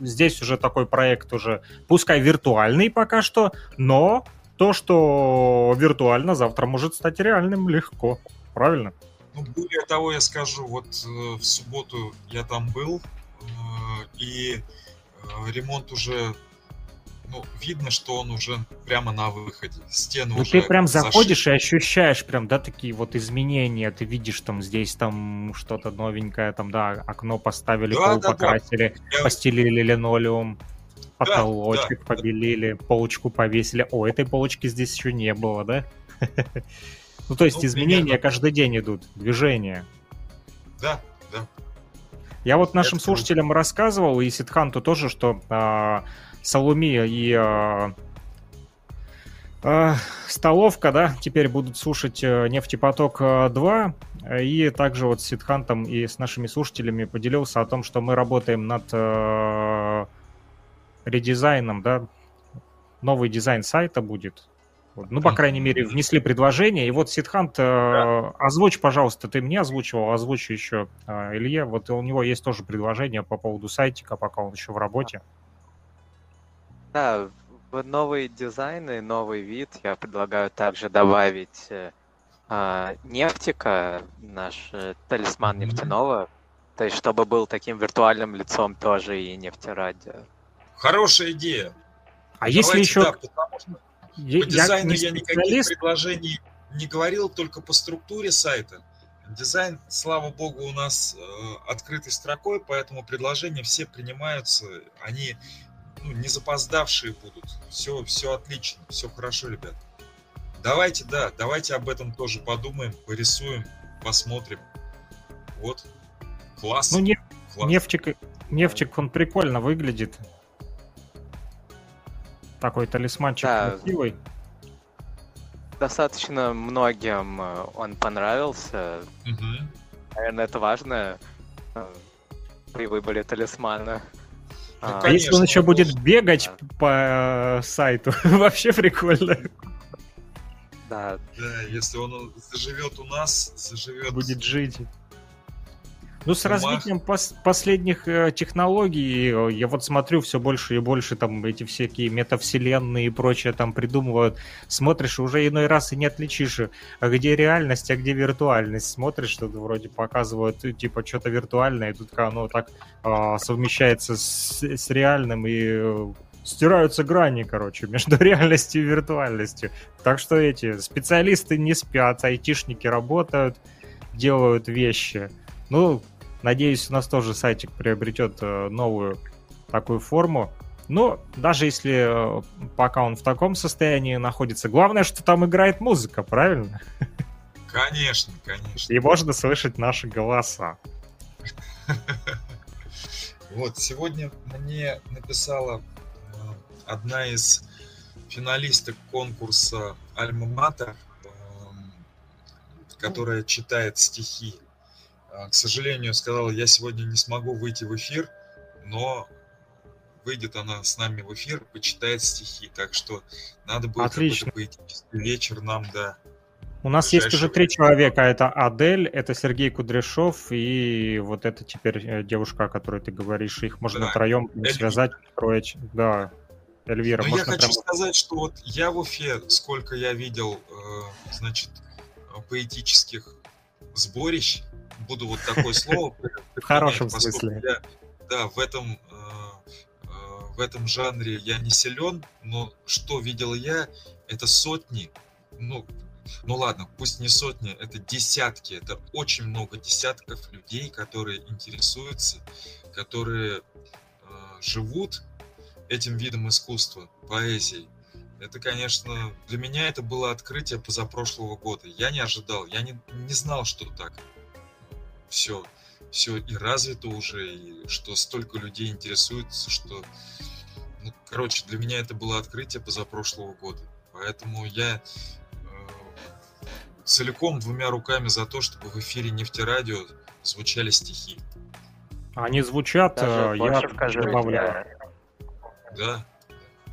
Здесь уже такой проект уже, пускай виртуальный пока что, но то, что виртуально, завтра может стать реальным легко. Правильно? Ну, более того, я скажу, вот э, в субботу я там был, э, и э, ремонт уже, ну, видно, что он уже прямо на выходе. Стены Ну уже ты прям зашиты. заходишь и ощущаешь прям, да, такие вот изменения. Ты видишь там здесь там что-то новенькое, там, да, окно поставили, Да, пол да, да. покрасили, Я- постелили линолеум, потолочек да. побелили, полочку повесили. О, этой полочки здесь еще не было, да? Ну, то есть Ну, изменения примерно. каждый день идут, движения. Да, да. Я вот нашим Это слушателям рассказывал, и Ситханту тоже, что а, Салумия и а, а, Столовка, да, теперь будут слушать э, Нефтепоток э, 2. И также вот с Ситхантом и с нашими слушателями поделился о том, что мы работаем над э, редизайном, да, новый дизайн сайта будет. Вот, Ну, по крайней мере, внесли предложение. И вот Сидхант, э, озвучь, пожалуйста, ты мне озвучивал, озвучу еще э, Илье. Вот у него есть тоже предложение по поводу сайтика, пока он еще в работе. Да, в новые дизайны, новый вид я предлагаю также добавить э, а, нефтика, наш э, талисман нефтяного, то есть чтобы был таким виртуальным лицом тоже и нефтерадио. Хорошая идея. А если Давайте, еще... да, потому что я- по дизайну не я, никаких предложений не говорил, только по структуре сайта. Дизайн, слава богу, у нас э, открытой строкой, поэтому предложения все принимаются, они ну, не запоздавшие будут. Все, все отлично, все хорошо, ребят. Давайте, да, давайте об этом тоже подумаем, порисуем, посмотрим. Вот. Класс. ну, не- класс. нефтик, нефтик, он прикольно выглядит. Такой талисманчик Да. красивый. Достаточно многим э, он понравился. Мгм. Наверное, это важно э, при выборе талисмана. Ну, А, А если он Конечно, еще будет бегать Да. по э, сайту, вообще прикольно. Да, Да, если он заживет у нас, заживет. будет жить. Ну, с развитием пос- последних э, технологий, э, я вот смотрю все больше и больше там эти всякие метавселенные и прочее там придумывают. Смотришь, уже иной раз и не отличишь, э, а где реальность, а где виртуальность. Смотришь, что вроде показывают, э, типа, что-то виртуальное, и тут оно так а, совмещается с, с реальным и э, стираются грани, короче, между реальностью и виртуальностью. Так что эти специалисты не спят, айтишники работают, делают вещи. Ну, надеюсь, у нас тоже сайтик приобретет э, новую такую форму. Но даже если э, пока он в таком состоянии находится, главное, что там играет музыка, правильно? Конечно, конечно. И можно слышать наши голоса. Вот, сегодня мне написала э, одна из финалисток конкурса Альма Матер, эм, которая читает стихи. Э, К сожалению, сказала, я сегодня не смогу выйти в эфир, но выйдет она с нами в эфир, почитает стихи. Так что надо будет Отлично. поэтический вечер нам, да. У нас есть уже три человека. Это Адель, это Сергей Кудряшов и вот это теперь э, девушка, о которой ты говоришь. Их можно Да, втроем Эльвира. связать, строить. Да, Эльвира, Но Ну, я хочу прям... сказать, что вот я в Уфе, сколько я видел, э, значит, э, поэтических сборищ, буду вот такое слово В хорошем смысле. я, да, в этом, э, э, в этом жанре я не силен, но что видел я, это сотни, ну, ну ладно, пусть не сотни, это десятки, это очень много десятков людей, которые интересуются, которые э, живут этим видом искусства, поэзией. Это, конечно, для меня это было открытие позапрошлого года. Я не ожидал, я не, не знал, что так все, все и развито уже, и что столько людей интересуется, что... Ну, короче, для меня это было открытие позапрошлого года. Поэтому я э, целиком двумя руками за то, чтобы в эфире нефтерадио звучали стихи. Они звучат, Даже э, я добавляю. Да,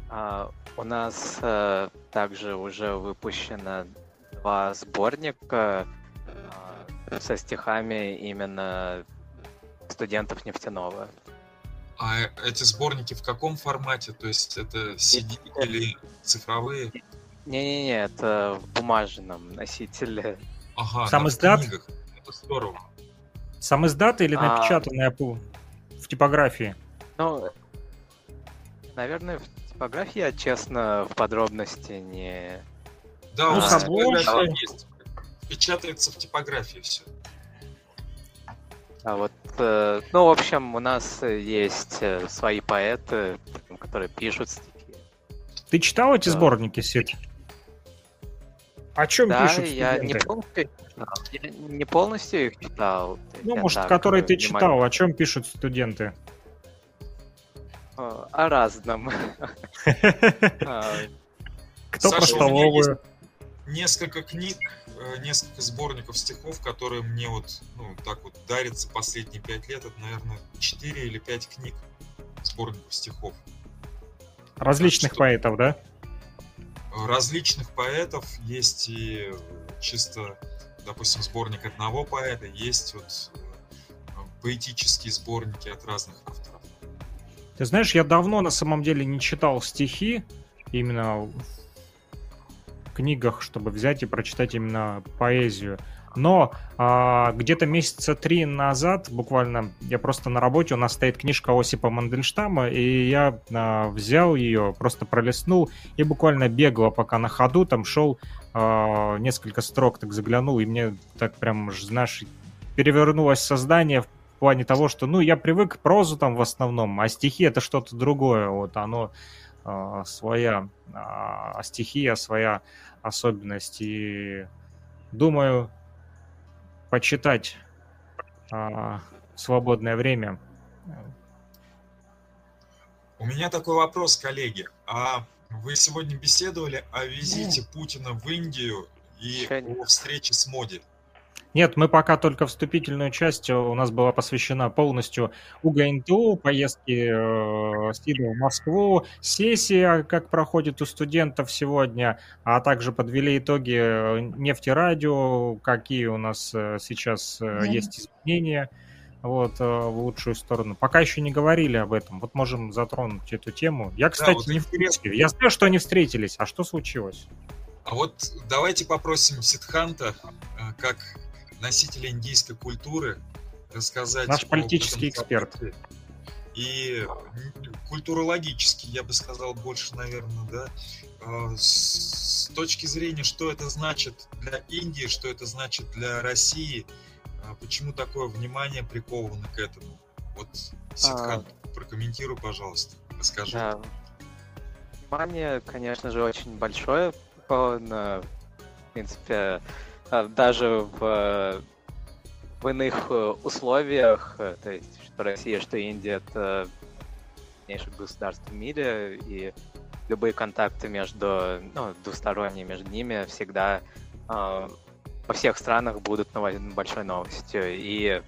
А, у нас э, также уже выпущено два сборника а, со стихами именно студентов нефтяного. а эти сборники в каком формате? То есть это CD или цифровые? Не-не-не, это в бумажном носителе. Ага, Сам на издат? книгах. Это здорово. Сам издат или А. напечатанная по- в типографии? Ну, наверное, в типографии я, честно, в подробности не... Да, Ну, у нас с типография обложкой. есть. Печатается в типографии все. А вот, э, ну, в общем, у нас э, есть э, свои поэты, которые пишут стихи. Ты читал эти Да. сборники, Сид? О чем Да, пишут я не студенты? полностью, их читал. Я не полностью их читал. Ну, Я может, так, которые э, ты внимательно. читал, о чем пишут студенты? Э, О разном. А, Кто про столовую? Несколько книг, э, несколько сборников стихов, которые мне вот, ну, так вот дарятся последние пять лет. Это, наверное, 4 или 5 книг сборников стихов. Различных что- поэтов, да? Различных поэтов есть и э, чисто, допустим, сборник одного поэта, есть вот э, поэтические сборники от разных авторов. Ты знаешь, я давно на самом деле не читал стихи именно книгах, чтобы взять и прочитать именно поэзию. Но а, где-то месяца три назад, буквально, я просто на работе, у нас стоит книжка Осипа Мандельштама, и я а, взял ее, просто пролистнул, и буквально бегло, пока на ходу там шел, а, несколько строк так заглянул, и мне так прям, знаешь, перевернулось создание в плане того, что, ну, я привык к прозу там в основном, а стихи это что-то другое, вот оно своя а, стихия, своя особенность, и думаю, почитать а, в свободное время. У меня такой вопрос, коллеги. А вы сегодня беседовали о визите Путина в Индию и о встрече с Моди? Нет, мы пока только вступительную часть у нас была посвящена полностью УГНТУ, поездки э, Сида в Москву, сессия, как проходит у студентов сегодня, а также подвели итоги э, нефтерадио, какие у нас э, сейчас э, есть изменения вот, э, в лучшую сторону. Пока еще не говорили об этом, вот можем затронуть эту тему. Я, кстати, вот не интересно. встретил. Я знаю, что они встретились, а что случилось? А вот давайте попросим Сидханта, э, как носителя индийской культуры, рассказать... Наш политический эксперт. И культурологически, я бы сказал, больше, наверное, да, э, с точки зрения, что это значит для Индии, что это значит для России, э, почему такое внимание приковано к этому. Вот, Сидхант, прокомментируй, пожалуйста, расскажи. Да. Внимание, конечно же, очень большое. Он, в принципе, даже в, в иных э, условиях, э, то есть что Россия, что Индия, это крупнейшее государство в мире, и любые контакты между, ну, двусторонние между ними всегда э, во всех странах будут большой новостью. И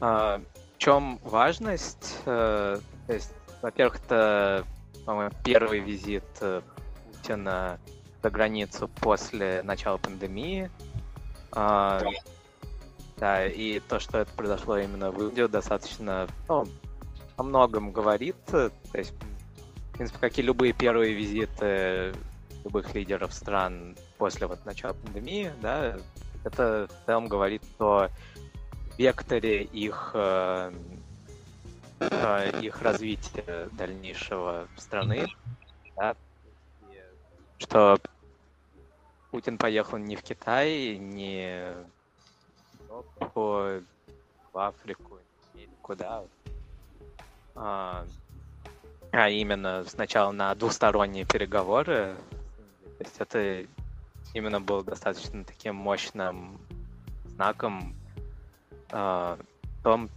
э, в чем важность? Э, то есть, во-первых, это, по-моему, первый визит э, Путина за границу после начала пандемии. А, да, и то, что это произошло именно в Индию, достаточно, ну, о многом говорит. То есть, в принципе, как и любые первые визиты любых лидеров стран после вот начала пандемии, да, это в целом говорит о векторе их, э, их развития дальнейшего страны, да, что Путин поехал не в Китай, не в Африку, куда, а, а именно сначала на двусторонние переговоры. То есть это именно был достаточно таким мощным знаком э, том,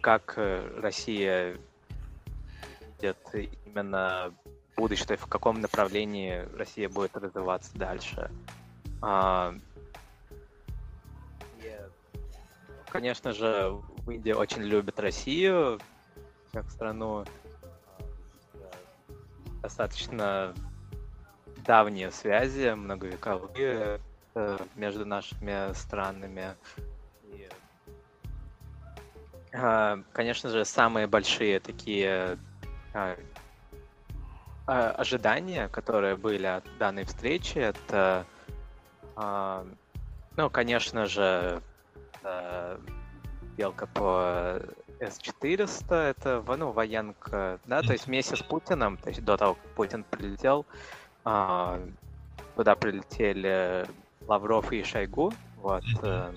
как Россия видит именно будущее, в каком направлении Россия будет развиваться дальше. А, конечно же, в Индии очень любят Россию как страну. Достаточно давние связи, многовековые э, между нашими странами. А, конечно же, самые большие такие а, ожидания, которые были от данной встречи, это, ну, конечно же, белка по С-400, это ну, военка, да, то есть вместе с Путиным, то есть до того, как Путин прилетел, а, туда прилетели Лавров и Шойгу, вот, э,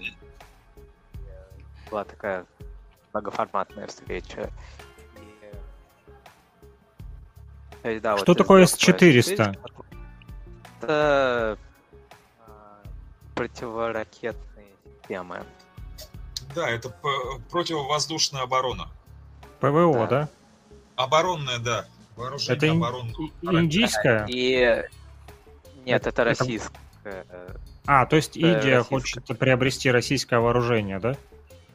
была такая многоформатная встреча. И, да, Что вот такое С-400? Это а, противоракетные системы. Да, это противовоздушная оборона. ПВО, да? да? Оборонная, да. Вооружение это оборонное. индийская? И... Нет, это, это российская. А, то есть Индия российская. хочет приобрести российское вооружение, да?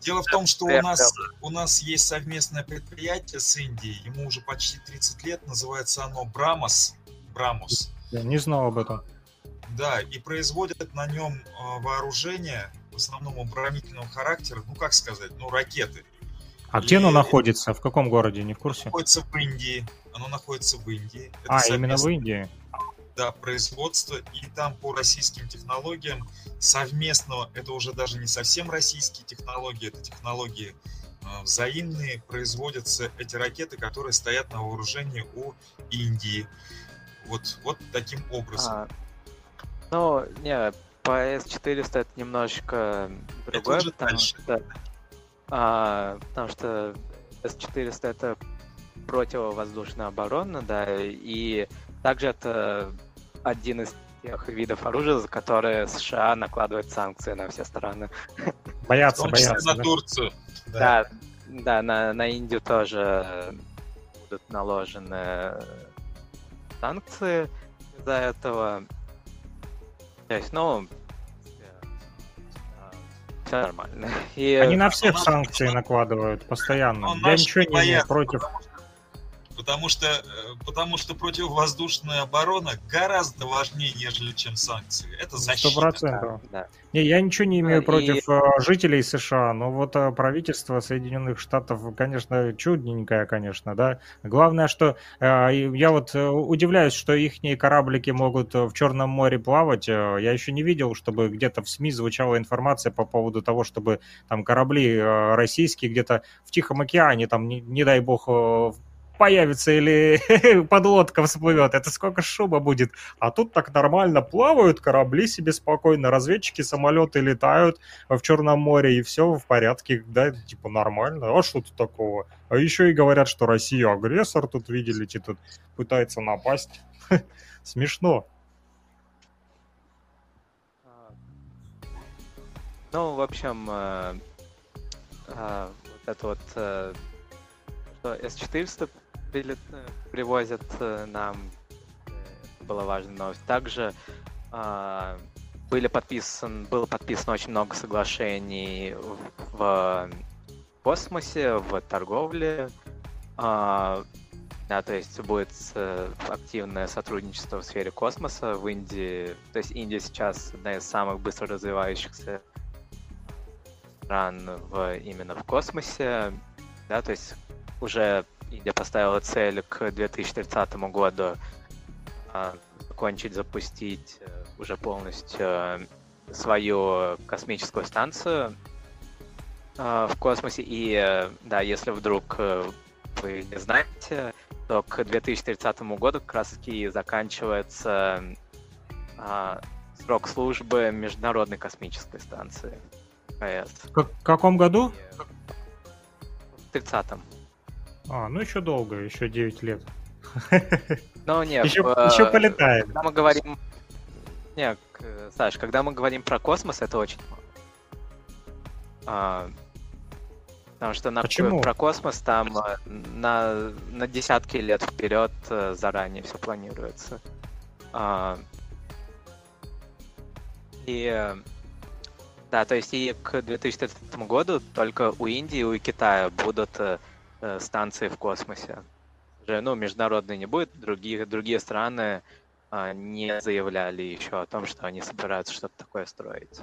Дело в том, что у нас, у нас есть совместное предприятие с Индией, ему уже почти 30 лет, называется оно Брамос. Брамус. Я не знал об этом. Да, и производят на нем а, вооружение основном оборонительного характера, ну как сказать, ну ракеты. А и... где оно находится? В каком городе? Не в курсе? Находится в Индии. Оно находится в Индии. Это а, совместно... именно в Индии? Да, производство. И там по российским технологиям совместно, это уже даже не совсем российские технологии, это технологии э, взаимные, производятся эти ракеты, которые стоят на вооружении у Индии. Вот, вот таким образом. А, ну, не, по S400 это немножечко другое, это потому дальше. что, а, потому что S400 это противовоздушная оборона, да, и также это один из тех видов оружия, за которые США накладывают санкции на все страны. Боятся, боятся. на да? Турцию. Да, да, да на, на Индию тоже будут наложены санкции из-за этого. То есть, ну, все нормально. И... Они на всех санкции накладывают постоянно. Я ничего не имею против. Потому что, э, потому что противовоздушная оборона гораздо важнее, нежели чем санкции. Это защита. Сто процентов. Да. Не, я ничего не имею и... против э, жителей США, но вот э, правительство Соединенных Штатов, конечно, чудненькое, конечно, да. Главное, что я вот удивляюсь, что их кораблики могут в Черном море плавать. Я еще не видел, чтобы где-то в СМИ звучала информация по поводу того, чтобы там корабли российские где-то в Тихом океане, там, не, не дай бог, появится или подлодка всплывет, это сколько шума будет. А тут так нормально плавают корабли себе спокойно, разведчики, самолеты летают в Черном море, и все в порядке, да, типа нормально. А что тут такого? А еще и говорят, что Россия агрессор, тут видели, что тут пытается напасть. Смешно. Ну, в общем, э, э, вот это вот э, S400 прилет, привозят э, нам, это была важная новость. Также э, были подписан, было подписано очень много соглашений в, в космосе, в торговле. Э, Да, то есть будет э, активное сотрудничество в сфере космоса в Индии. То есть Индия сейчас одна из самых быстро развивающихся стран в, именно в космосе. Да, то есть уже Индия поставила цель к 2030 году а, закончить запустить э, уже полностью э, свою космическую станцию в космосе. И да, если вдруг вы не знаете, то к 2030 году как раз таки заканчивается а, срок службы Международной космической станции КС. В каком году? В 30-м. А, ну еще долго, еще 9 лет. Ну нет, еще, в, еще полетаем. Когда мы говорим... Нет, Саш, когда мы говорим про космос, это очень мало. А, Потому что на, Почему? про космос там э, на, на десятки лет вперед э, заранее все планируется. А, и да, то есть и к 2030 году только у Индии и у Китая будут э, станции в космосе. Ну, международные не будет, другие, другие страны а, не заявляли еще о том, что они собираются что-то такое строить.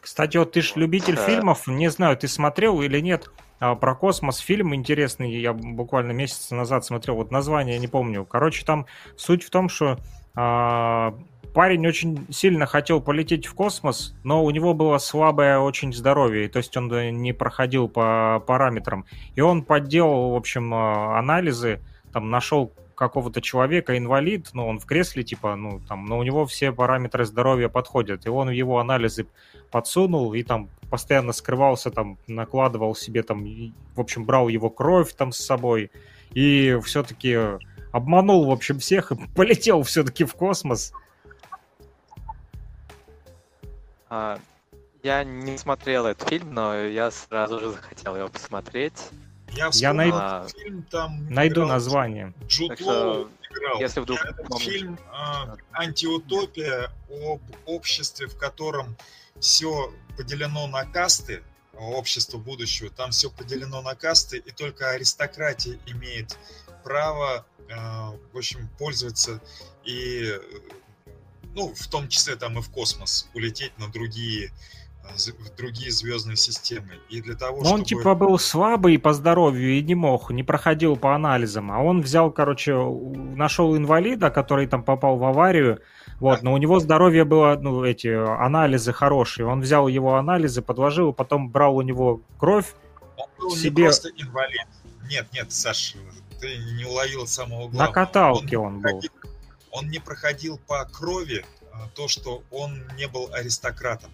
Кстати, вот ты ж любитель фильмов, не знаю, ты смотрел или нет, а, про космос фильм интересный, я буквально месяц назад смотрел, вот название не помню. Короче, там суть в том, что а, парень очень сильно хотел полететь в космос, но у него было слабое очень здоровье, то есть он не проходил по параметрам. И он подделал, в общем, а, анализы, там нашел какого-то человека, инвалид, ну, он в кресле, типа, ну, там, но у него все параметры здоровья подходят, и он его анализы подсунул и там постоянно скрывался, там, накладывал себе там, в общем, брал его кровь там с собой, и все-таки обманул, в общем, всех и полетел все-таки в космос. Я не смотрел этот фильм, но я сразу же захотел его посмотреть. Я, я найду, а, фильм, там найду название. Джуд Лоу играл. Если вдруг я этот фильм а, «Антиутопия» об обществе, в котором все поделено на касты, общество будущего, там все поделено на касты, и только аристократия имеет право, э, в общем, пользоваться и, ну, в том числе там и в космос, улететь на другие в другие звездные системы. И для того, Но чтобы... он типа был слабый по здоровью и не мог, не проходил по анализам. А он взял, короче, нашел инвалида, который там попал в аварию. Вот, да. но у него здоровье было, ну, эти анализы хорошие. Он взял его анализы, подложил, потом брал у него кровь. Он был себе... не просто инвалид. Нет, нет, Саш, ты не уловил самого главного. На каталке он, он был. Он не проходил по крови а, то, что он не был аристократом.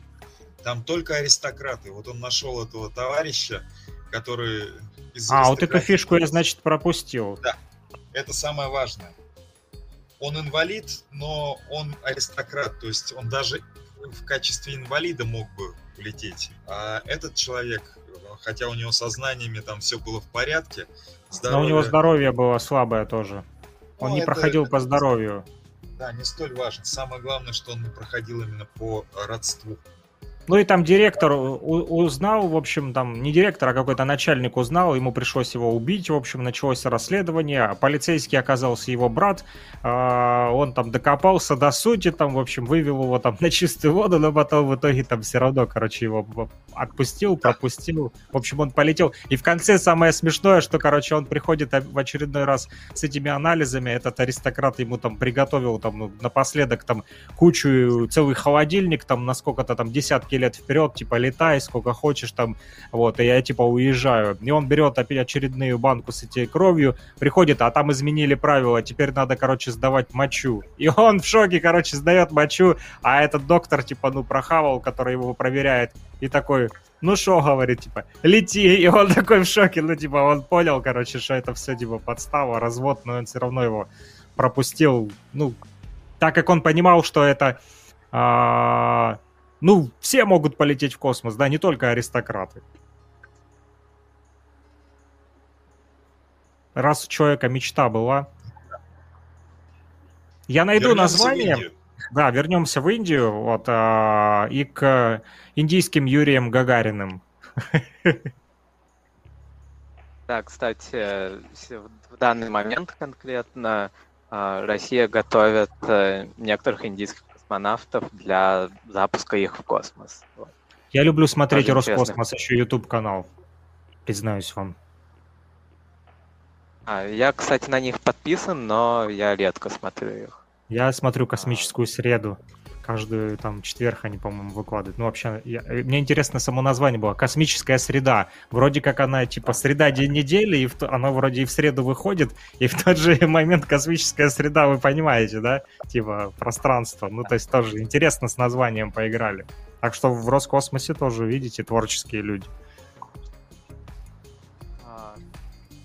Там только аристократы. Вот он нашел этого товарища, который из А, вот эту фишку я, значит, пропустил. Да, это самое важное. Он инвалид, но он аристократ, то есть он даже в качестве инвалида мог бы улететь. А этот человек, хотя у него со знаниями там все было в порядке, здоровье... Но у него здоровье было слабое тоже. Он ну, не это, проходил это, по здоровью. Да, не столь важно. Самое главное, что он не проходил именно по родству. Ну и там директор узнал, в общем, там не директор, а какой-то начальник узнал, ему пришлось его убить, в общем, началось расследование, а полицейский оказался его брат, а, он там докопался до сути, там, в общем, вывел его там на чистую воду, но потом в итоге там все равно, короче, его отпустил, пропустил, в общем, он полетел. И в конце самое смешное, что, короче, он приходит в очередной раз с этими анализами, этот аристократ ему там приготовил там ну, напоследок там кучу, целый холодильник, там на сколько-то там десятки десятки лет вперед, типа, летай сколько хочешь там, вот, и я, типа, уезжаю. И он берет опять очередную банку с этой кровью, приходит, а там изменили правила, теперь надо, короче, сдавать мочу. И он в шоке, короче, сдает мочу, а этот доктор, типа, ну, прохавал, который его проверяет, и такой, ну что, говорит, типа, лети, и он такой в шоке, ну, типа, он понял, короче, что это все, типа, подстава, развод, но он все равно его пропустил, ну, так как он понимал, что это а, ну, все могут полететь в космос, да, не только аристократы. Раз у человека мечта была. Я найду вернемся название. Да, вернемся в Индию, вот, а, и к индийским Юрием Гагариным. Да, кстати, в данный момент конкретно а, Россия готовит э, некоторых индийских космонавтов для запуска их в космос. Я люблю смотреть Тоже Роскосмос, еще YouTube канал, признаюсь вам. А, я, кстати, на них подписан, но я редко смотрю их. Я смотрю космическую среду каждую там четверг они, по-моему, выкладывают. Ну, вообще, я, мне интересно само название было. Космическая среда. Вроде как она, типа, среда день недели, и в, она вроде и в среду выходит, и в тот же момент космическая среда, вы понимаете, да? Типа, пространство. Ну, то есть тоже интересно с названием поиграли. Так что в Роскосмосе тоже, видите, творческие люди. А,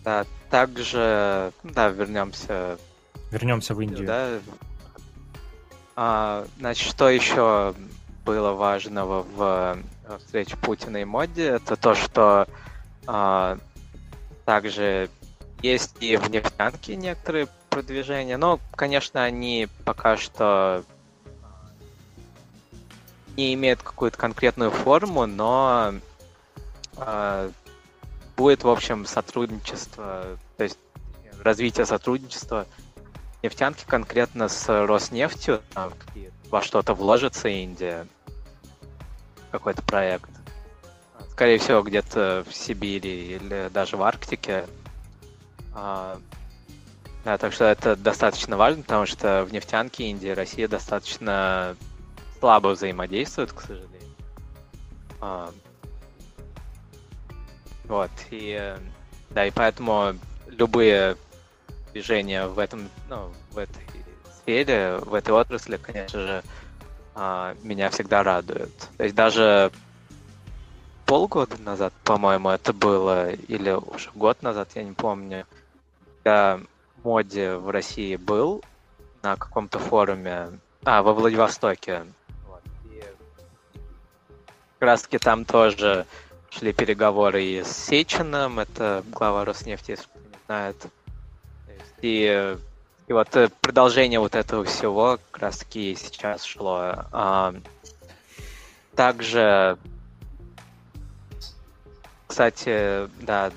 да, также, да, вернемся. Вернемся в Индию. Да, а, значит, что еще было важного в встрече Путина и Моди, это то, что а, также есть и в нефтянке некоторые продвижения, но, конечно, они пока что не имеют какую-то конкретную форму, но э, будет, в общем, сотрудничество, то есть развитие сотрудничества нефтянки конкретно с Роснефтью, там во что-то вложится Индия, какой-то проект. Скорее всего, где-то в Сибири или даже в Арктике. А, да, так что это достаточно важно, потому что в нефтянке Индия и Россия достаточно слабо взаимодействуют, к сожалению. А, вот, и да, и поэтому любые движения в этом, ну, в этой сфере, в этой отрасли, конечно же, а, меня всегда радует. То есть даже полгода назад, по-моему, это было, или уже год назад, я не помню, когда Моди в России был на каком-то форуме, а, во Владивостоке. Вот. И как раз таки там тоже шли переговоры и с Сечиным, это глава Роснефти, если кто не знает, и, и вот э, продолжение вот этого всего как раз таки сейчас шло. А, также, кстати, да,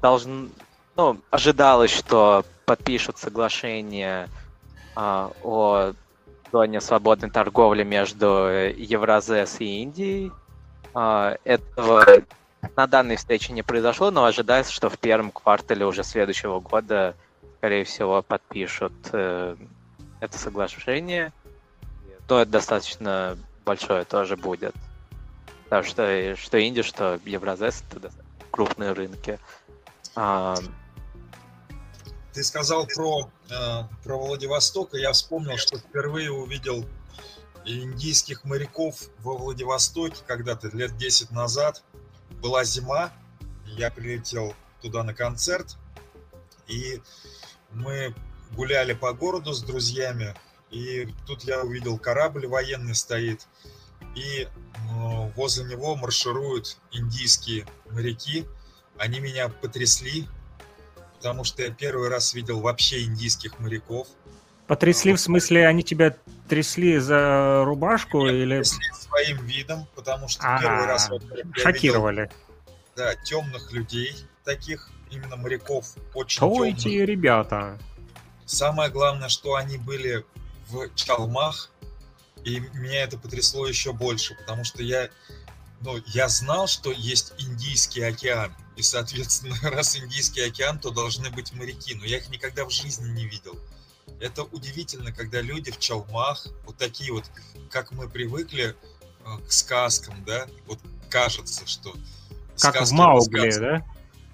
должен, ну, ожидалось, что подпишут соглашение а, о зоне свободной торговли между Евразес и Индией. А, этого на данной встрече не произошло, но ожидается, что в первом квартале уже следующего года скорее всего, подпишут э, это соглашение, то это достаточно большое тоже будет. Потому что что Индия, что Евразес это крупные рынки. А... Ты сказал про, э, про Владивосток, и я вспомнил, что впервые увидел индийских моряков во Владивостоке когда-то лет 10 назад. Была зима, я прилетел туда на концерт, и мы гуляли по городу с друзьями, и тут я увидел корабль военный стоит, и ну, возле него маршируют индийские моряки. Они меня потрясли, потому что я первый раз видел вообще индийских моряков. Потрясли в смысле, они тебя трясли за рубашку Нет, или? Трясли своим видом, потому что А-а-а. первый раз вот, шокировали. Видел, да, темных людей таких именно моряков очень Кто темных. эти ребята? Самое главное, что они были в чалмах, и меня это потрясло еще больше, потому что я, ну, я знал, что есть Индийский океан, и, соответственно, раз Индийский океан, то должны быть моряки, но я их никогда в жизни не видел. Это удивительно, когда люди в чалмах, вот такие вот, как мы привыкли э, к сказкам, да, вот кажется, что... Как в Маугли, да?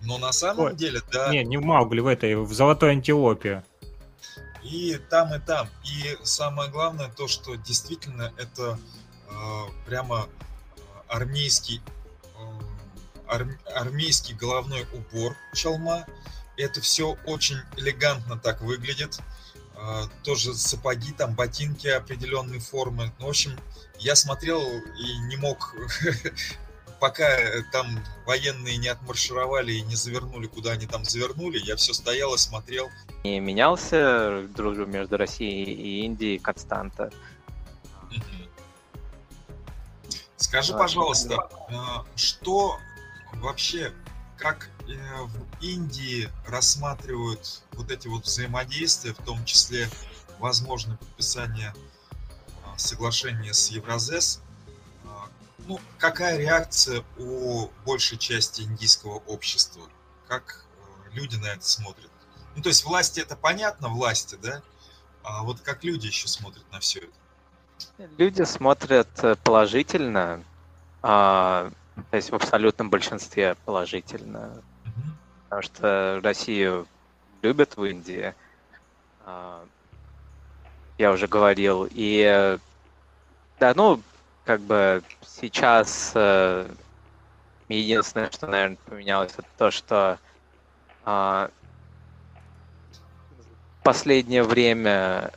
Но на самом Ой, деле, да. Не, не в Маугли, в этой, в Золотой Антилопе. И там, и там. И самое главное то, что действительно это э, прямо э, армейский, э, ар, армейский головной убор чалма. Это все очень элегантно так выглядит. Э, тоже сапоги, там ботинки определенной формы. Ну, в общем, я смотрел и не мог пока э, там военные не отмаршировали и не завернули, куда они там завернули, я все стоял и смотрел. Не менялся дружба между Россией и Индией константа. Скажи, пожалуйста, а, что вообще как э, в Индии рассматривают вот эти вот взаимодействия, в том числе возможное подписание а, соглашения с Евразес. Ну, какая реакция у большей части индийского общества? Как э, люди на это смотрят? Ну, то есть власти это понятно, власти, да? А вот как люди еще смотрят на все это? Люди смотрят э, положительно, а, то есть в абсолютном большинстве положительно, потому что Россию любят в Индии, а, я уже говорил, и да, ну, как бы сейчас э, единственное, что, наверное, поменялось, это то, что а, последнее время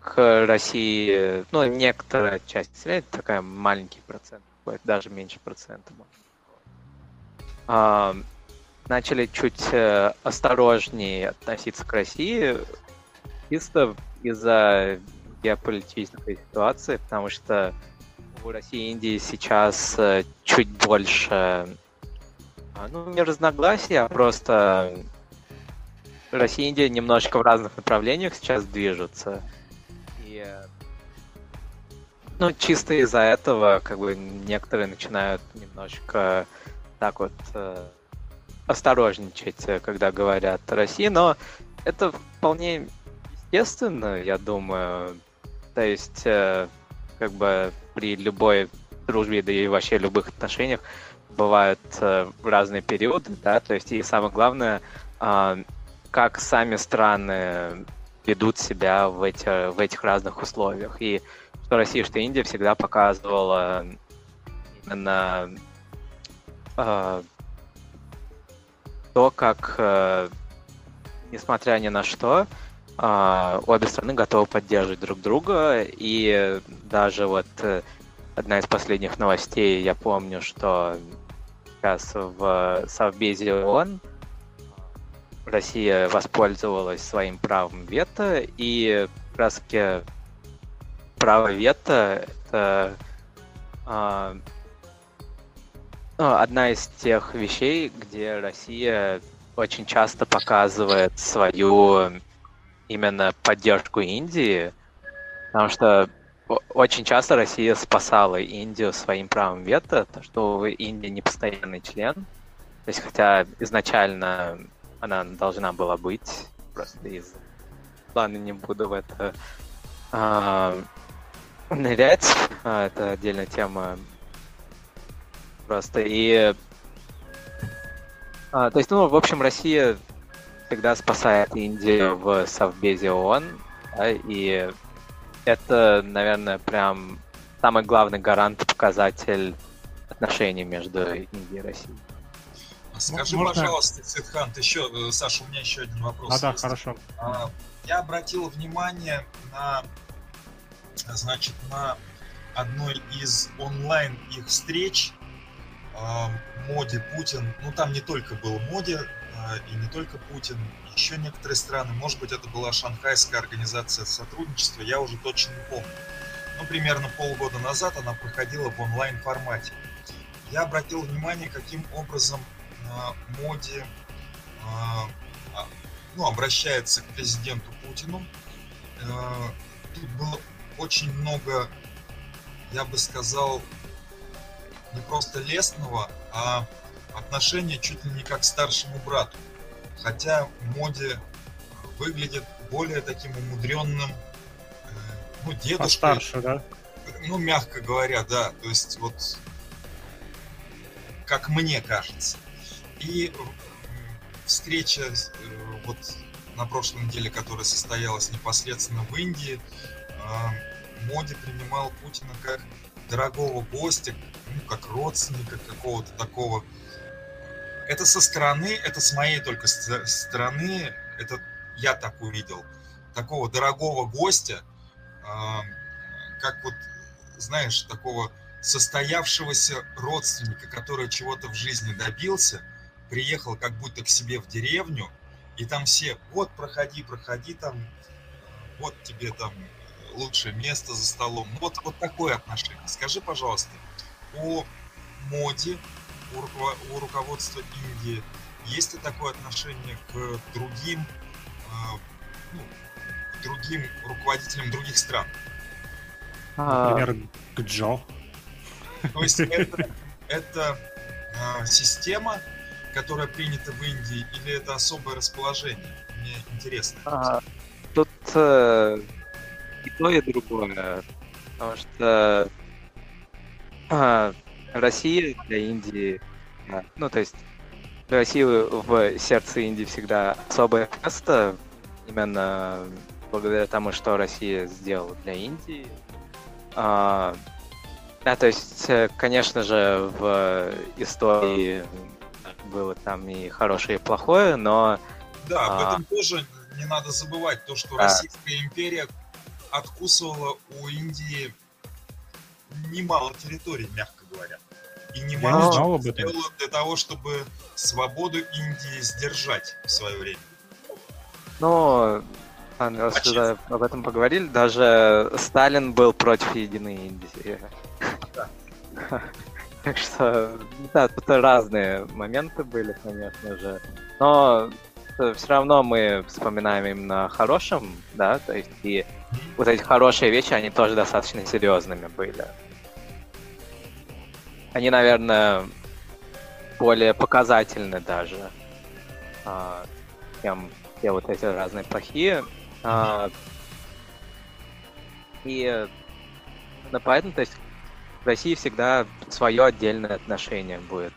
к России, ну, некоторая часть населения, такая маленький процент, даже меньше процента. А, начали чуть э, осторожнее относиться к России, чисто из-за геополитической ситуации, потому что у России и Индии сейчас э, чуть больше, а, ну, не разногласий, а просто Россия и Индия немножко в разных направлениях сейчас движутся. И ну, чисто из-за этого, как бы, некоторые начинают немножко так вот э, осторожничать, э, когда говорят о России, но это вполне естественно, я думаю. То есть, как бы при любой дружбе, да и вообще любых отношениях бывают э, разные периоды, да, то есть и самое главное, э, как сами страны ведут себя в, эти, в этих разных условиях. И что Россия, что Индия всегда показывала именно э, то, как, э, несмотря ни на что, обе страны готовы поддерживать друг друга. И даже вот э, одна из последних новостей, я помню, что сейчас в Совбезе ООН Россия воспользовалась своим правом вето, и как раз таки право вето это а, ну, одна из тех вещей, где Россия очень часто показывает свою именно поддержку Индии, потому что очень часто Россия спасала Индию своим правом вето, то что Индия не постоянный член, то есть хотя изначально она должна была быть, просто из... Ладно, не буду в это а, нырять, а, это отдельная тема. Просто и... А, то есть, ну, в общем, Россия всегда спасает Индию в Совбезе ООН, да, и это, наверное, прям самый главный гарант, показатель отношений между Индией и Россией. Скажи, Можно... пожалуйста, Сидхант, еще, э, Саша, у меня еще один вопрос. А, да, хорошо. А, я обратил внимание на, значит, на одной из онлайн их встреч а, моде Путин, ну там не только был моде а, и не только Путин, еще некоторые страны, может быть это была Шанхайская организация сотрудничества, я уже точно не помню. Ну, примерно полгода назад она проходила в онлайн формате. Я обратил внимание, каким образом моде а, а, ну, обращается к президенту Путину. Э, тут было очень много, я бы сказал, не просто лестного, а отношения чуть ли не как к старшему брату. Хотя моде выглядит более таким умудренным, э, ну, дедушкой. Постарше, да? Ну, мягко говоря, да. То есть вот, как мне кажется. И встреча э, вот на прошлой неделе, которая состоялась непосредственно в Индии, Моди принимал Путина как дорогого гостя, ну, как родственника какого-то такого. Это со стороны, это с моей только стороны, это я так увидел, такого дорогого гостя, как вот, знаешь, такого состоявшегося родственника, который чего-то в жизни добился – приехал как будто к себе в деревню, и там все, вот, проходи, проходи там, вот тебе там лучшее место за столом. Вот, вот такое отношение. Скажи, пожалуйста, о моде у, руково- у руководства Индии? Есть ли такое отношение к другим, а, ну, к другим руководителям других стран? А, Например, к Джо. То есть это, это а, система, которая принята в Индии, или это особое расположение? Мне интересно. а, Тут э, и то, и другое. Потому что а, Россия для Индии, а, ну, то есть для России в сердце Индии всегда особое место, именно благодаря тому, что Россия сделала для Индии. А, да, то есть, э, конечно же, в истории было там и хорошее, и плохое, но Да, об А. этом тоже не надо забывать, то, что Да. Российская империя откусывала у Индии немало территорий, мягко говоря. И немало знал чего об этом. для того, чтобы свободу Индии сдержать в свое время. Ну, а, раз уже об этом поговорили, даже Сталин был против Единой Индии. Так что, да, тут разные моменты были, конечно же. Но все равно мы вспоминаем именно о хорошем, да, то есть и вот эти хорошие вещи, они тоже достаточно серьезными были. Они, наверное, более показательны даже, а, чем все вот эти разные плохие. А, и именно поэтому, то есть, в России всегда свое отдельное отношение будет.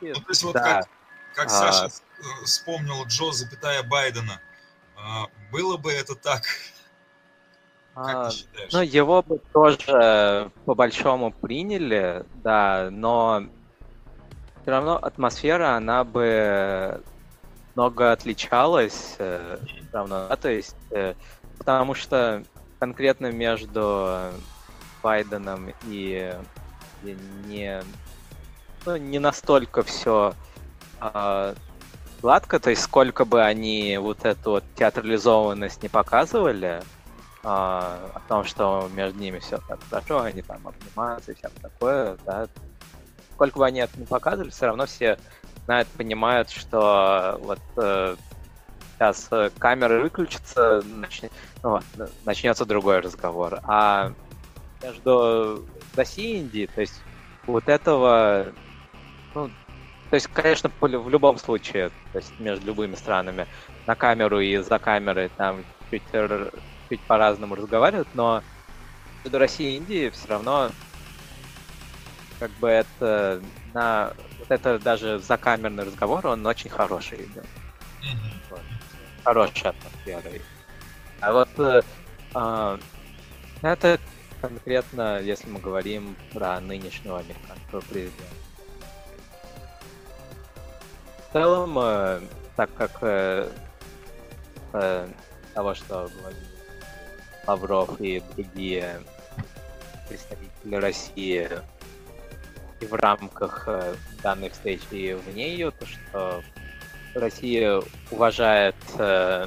Ну, то есть вот да, как, как А. Саша э, вспомнил Джо, запятая Байдена, а, было бы это так, как а? Ну, его бы тоже по-большому приняли, да, но все равно атмосфера, она бы много отличалась э, всё равно, да, то есть, э, потому что конкретно между Байденом и, и не, ну, не настолько все гладко, то есть сколько бы они вот эту вот театрализованность не показывали, а, о том, что между ними все так хорошо, они там обнимаются и всякое такое, да. Сколько бы они это не показывали, все равно все знают, понимают, что вот э, сейчас э, камеры выключатся, начнет, ну, начнется другой разговор. А между Россией и Индией, то есть вот этого, ну, то есть, конечно, в любом случае, то есть между любыми странами на камеру и за камерой там чуть, чуть по-разному разговаривают, но между Россией и Индией все равно как бы это на вот это даже закамерный разговор, он очень хороший идет. Мгм. Вот. Хорошая атмосфера. А вот э, а, это конкретно, если мы говорим про нынешнего американского президента. В целом, э, так как э, э, того, что говорили Лавров и другие представители России и в рамках э, данной встречи и вне ее, то что Россия уважает э,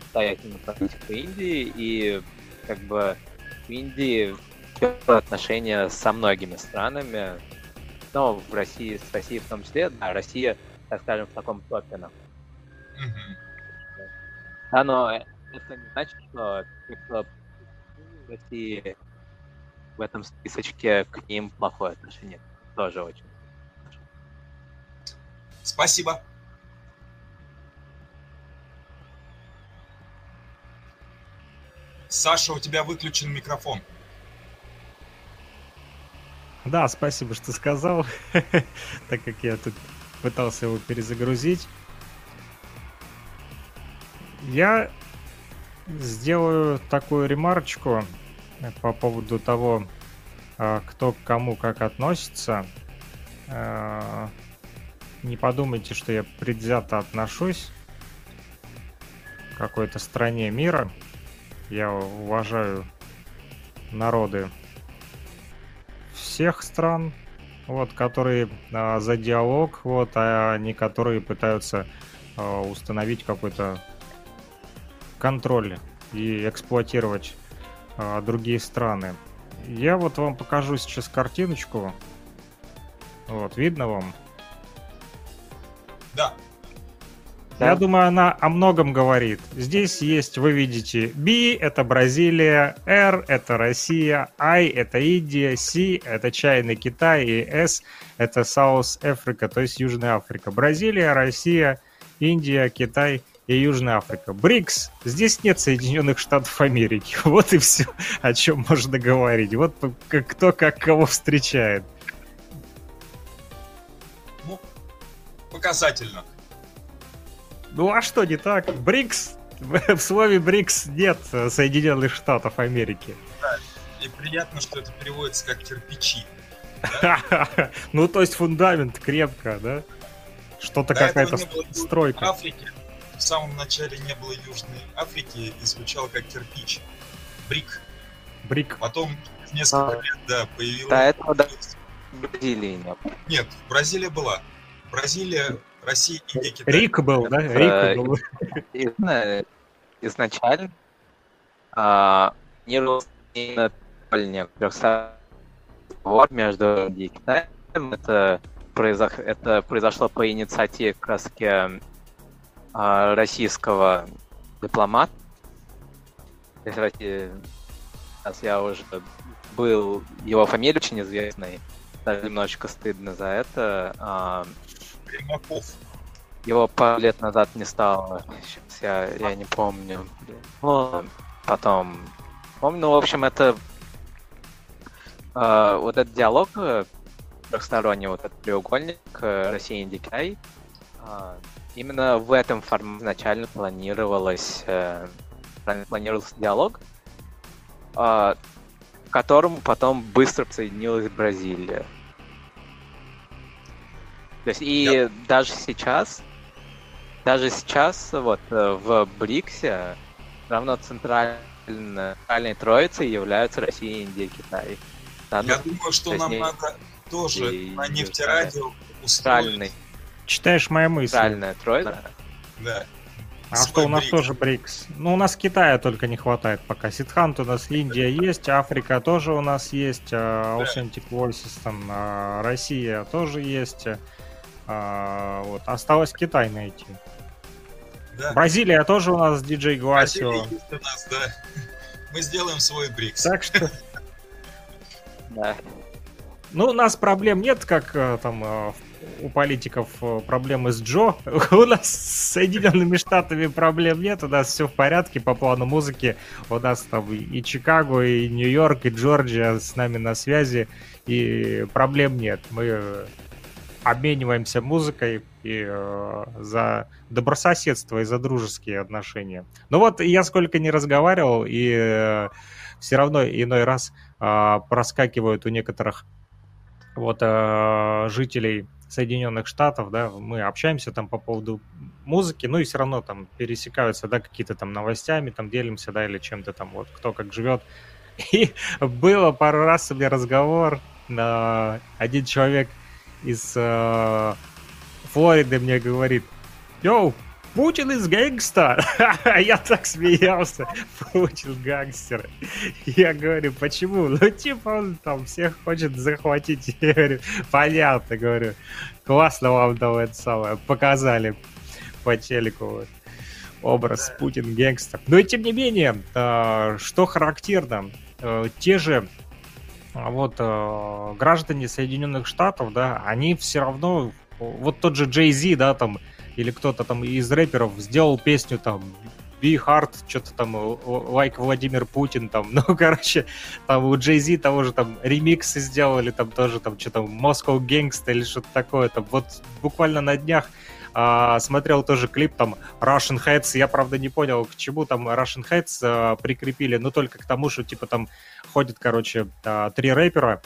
самостоятельную политику Индии и как бы в Индии отношения со многими странами, но в России, с Россией в том числе, да, Россия, так скажем, в таком топе. Мгм. Да, но это не значит, что кто в России в этом списочке к ним плохое отношение. Тоже очень. Спасибо. Саша, у тебя выключен микрофон. Да, спасибо, что сказал, так как я тут пытался его перезагрузить. Я сделаю такую ремарочку по поводу того, а, кто к кому как относится. А, Не подумайте, что я предвзято отношусь к какой-то стране мира. Я уважаю народы всех стран, вот, которые за диалог, вот, а не которые пытаются установить какой-то контроль и эксплуатировать а, другие страны. Я вот вам покажу сейчас картиночку. Вот, видно вам? Да. Я думаю, она о многом говорит. Здесь есть, вы видите, B — это Бразилия, R — это Россия, I — это Индия, C — это Чайный Китай, и S — это South Africa, то есть Южная Африка. Бразилия, Россия, Индия, Китай и Южная Африка. БРИКС. Здесь нет Соединенных Штатов Америки. Вот и все, о чем можно говорить. Вот кто как кого встречает. Ну, показательно. Ну а что не так? БРИКС, в слове БРИКС нет Соединенных Штатов Америки. Да, и приятно, что это переводится как кирпичи. Ну, то есть фундамент крепко, да? Что-то какая-то стройка. В Африке в самом начале не было Южной Африки и звучало как кирпич. Брик. Брик. Потом несколько лет, да, появилась... Да, это да. Бразилии не было. Нет, Бразилия была. Бразилия, Россия, Индия, Китай. Рик был, да? Рик был. Изначально а, не некоторых вот между Индией и Китаем. Это, произошло по инициативе как раз а, российского дипломата. Сейчас я уже был, его фамилия очень известная, даже немножечко стыдно за это. А, Примаков. Его пару лет назад не стало. Сейчас я, я не помню. Ну, потом помню, ну, в общем, это э, вот этот диалог э, трехсторонний, вот этот треугольник э, Россия, э, именно в этом формате изначально планировалось, э, планировался диалог, э, к которому потом быстро присоединилась Бразилия. То есть и yep. даже сейчас, даже сейчас вот э, в БРИКСе равно центральной, центральной троицей являются Россия, Индия, Китай. Да, Я думаю, что нам не... надо тоже и... на нефтерадио устроить. Читаешь мои мысли. Центральная троица. Да. А Свой что у нас брик. тоже БРИКС? Ну, у нас Китая только не хватает пока. Сидхант у нас Индия есть, Африка тоже у нас есть, а, Authentic Voices там, а, Россия тоже есть. А, вот. Осталось Китай найти. Да. Бразилия тоже у нас диджей нас, да. Мы сделаем свой БРИКС. Так что... Да. Ну, у нас проблем нет, как там э, у политиков э, проблемы с Джо. У нас с Соединенными Штатами проблем нет, у нас все в порядке по плану музыки. У нас там и Чикаго, и Нью-Йорк, и Джорджия с нами на связи, и проблем нет. Мы обмениваемся музыкой и э, за добрососедство и за дружеские отношения. Ну вот я сколько не разговаривал, и э, все равно иной раз э, проскакивают у некоторых вот э, жителей Соединенных Штатов, да, мы общаемся там по поводу музыки, ну и все равно там пересекаются, да, какие-то там новостями, там делимся, да, или чем-то там, вот, кто как живет. И было пару раз у меня разговор, на один человек из э, Флориды мне говорит, йоу, Путин из гэнгста. Я так смеялся. Путин гангстер. Я говорю, почему? Ну, типа, он там всех хочет захватить. Я говорю, понятно, говорю. Классно вам там это самое показали по телеку. Вот. Образ Путин гангстер. Но и тем не менее, э, что характерно, э, те же а вот граждане Соединенных Штатов, да, они все равно, вот тот же Джей Зи, да, там, или кто-то там из рэперов сделал песню там Be Hard, что-то там, like Владимир Путин, там, ну, короче, там у Зи того же там ремиксы сделали, там тоже там что-то Moscow Gangsta или что-то такое, там, вот буквально на днях а, смотрел тоже клип там Russian Heads, я, правда, не понял, к чему там Russian Heads а, прикрепили, но только к тому, что, типа, там ходят, короче, а, три рэпера,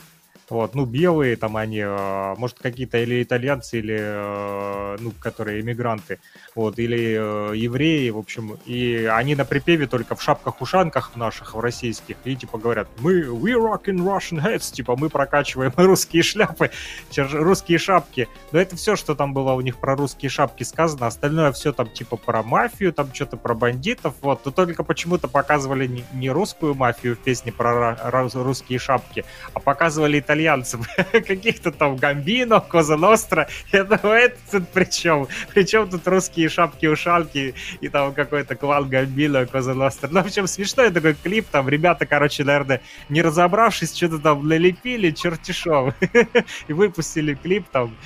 вот, ну, белые там они, а, может, какие-то или итальянцы, или, а, ну, которые иммигранты, вот, или э, евреи, в общем, и они на припеве только в шапках-ушанках наших, в российских, и, типа, говорят, мы, we rock in Russian hats, типа, мы прокачиваем русские шляпы, русские шапки, но это все, что там было у них про русские шапки сказано, остальное все там, типа, про мафию, там что-то про бандитов, вот, но только почему-то показывали не русскую мафию в песне про русские шапки, а показывали итальянские итальянцев. Каких-то там Гамбино, Коза Ностра. Я думаю, это тут при чем? Причем тут русские шапки-ушалки и там какой-то клан Гамбино, Коза Ностра. Ну, в общем, смешной такой клип. Там ребята, короче, наверное, не разобравшись, что-то там налепили чертишом. И выпустили клип там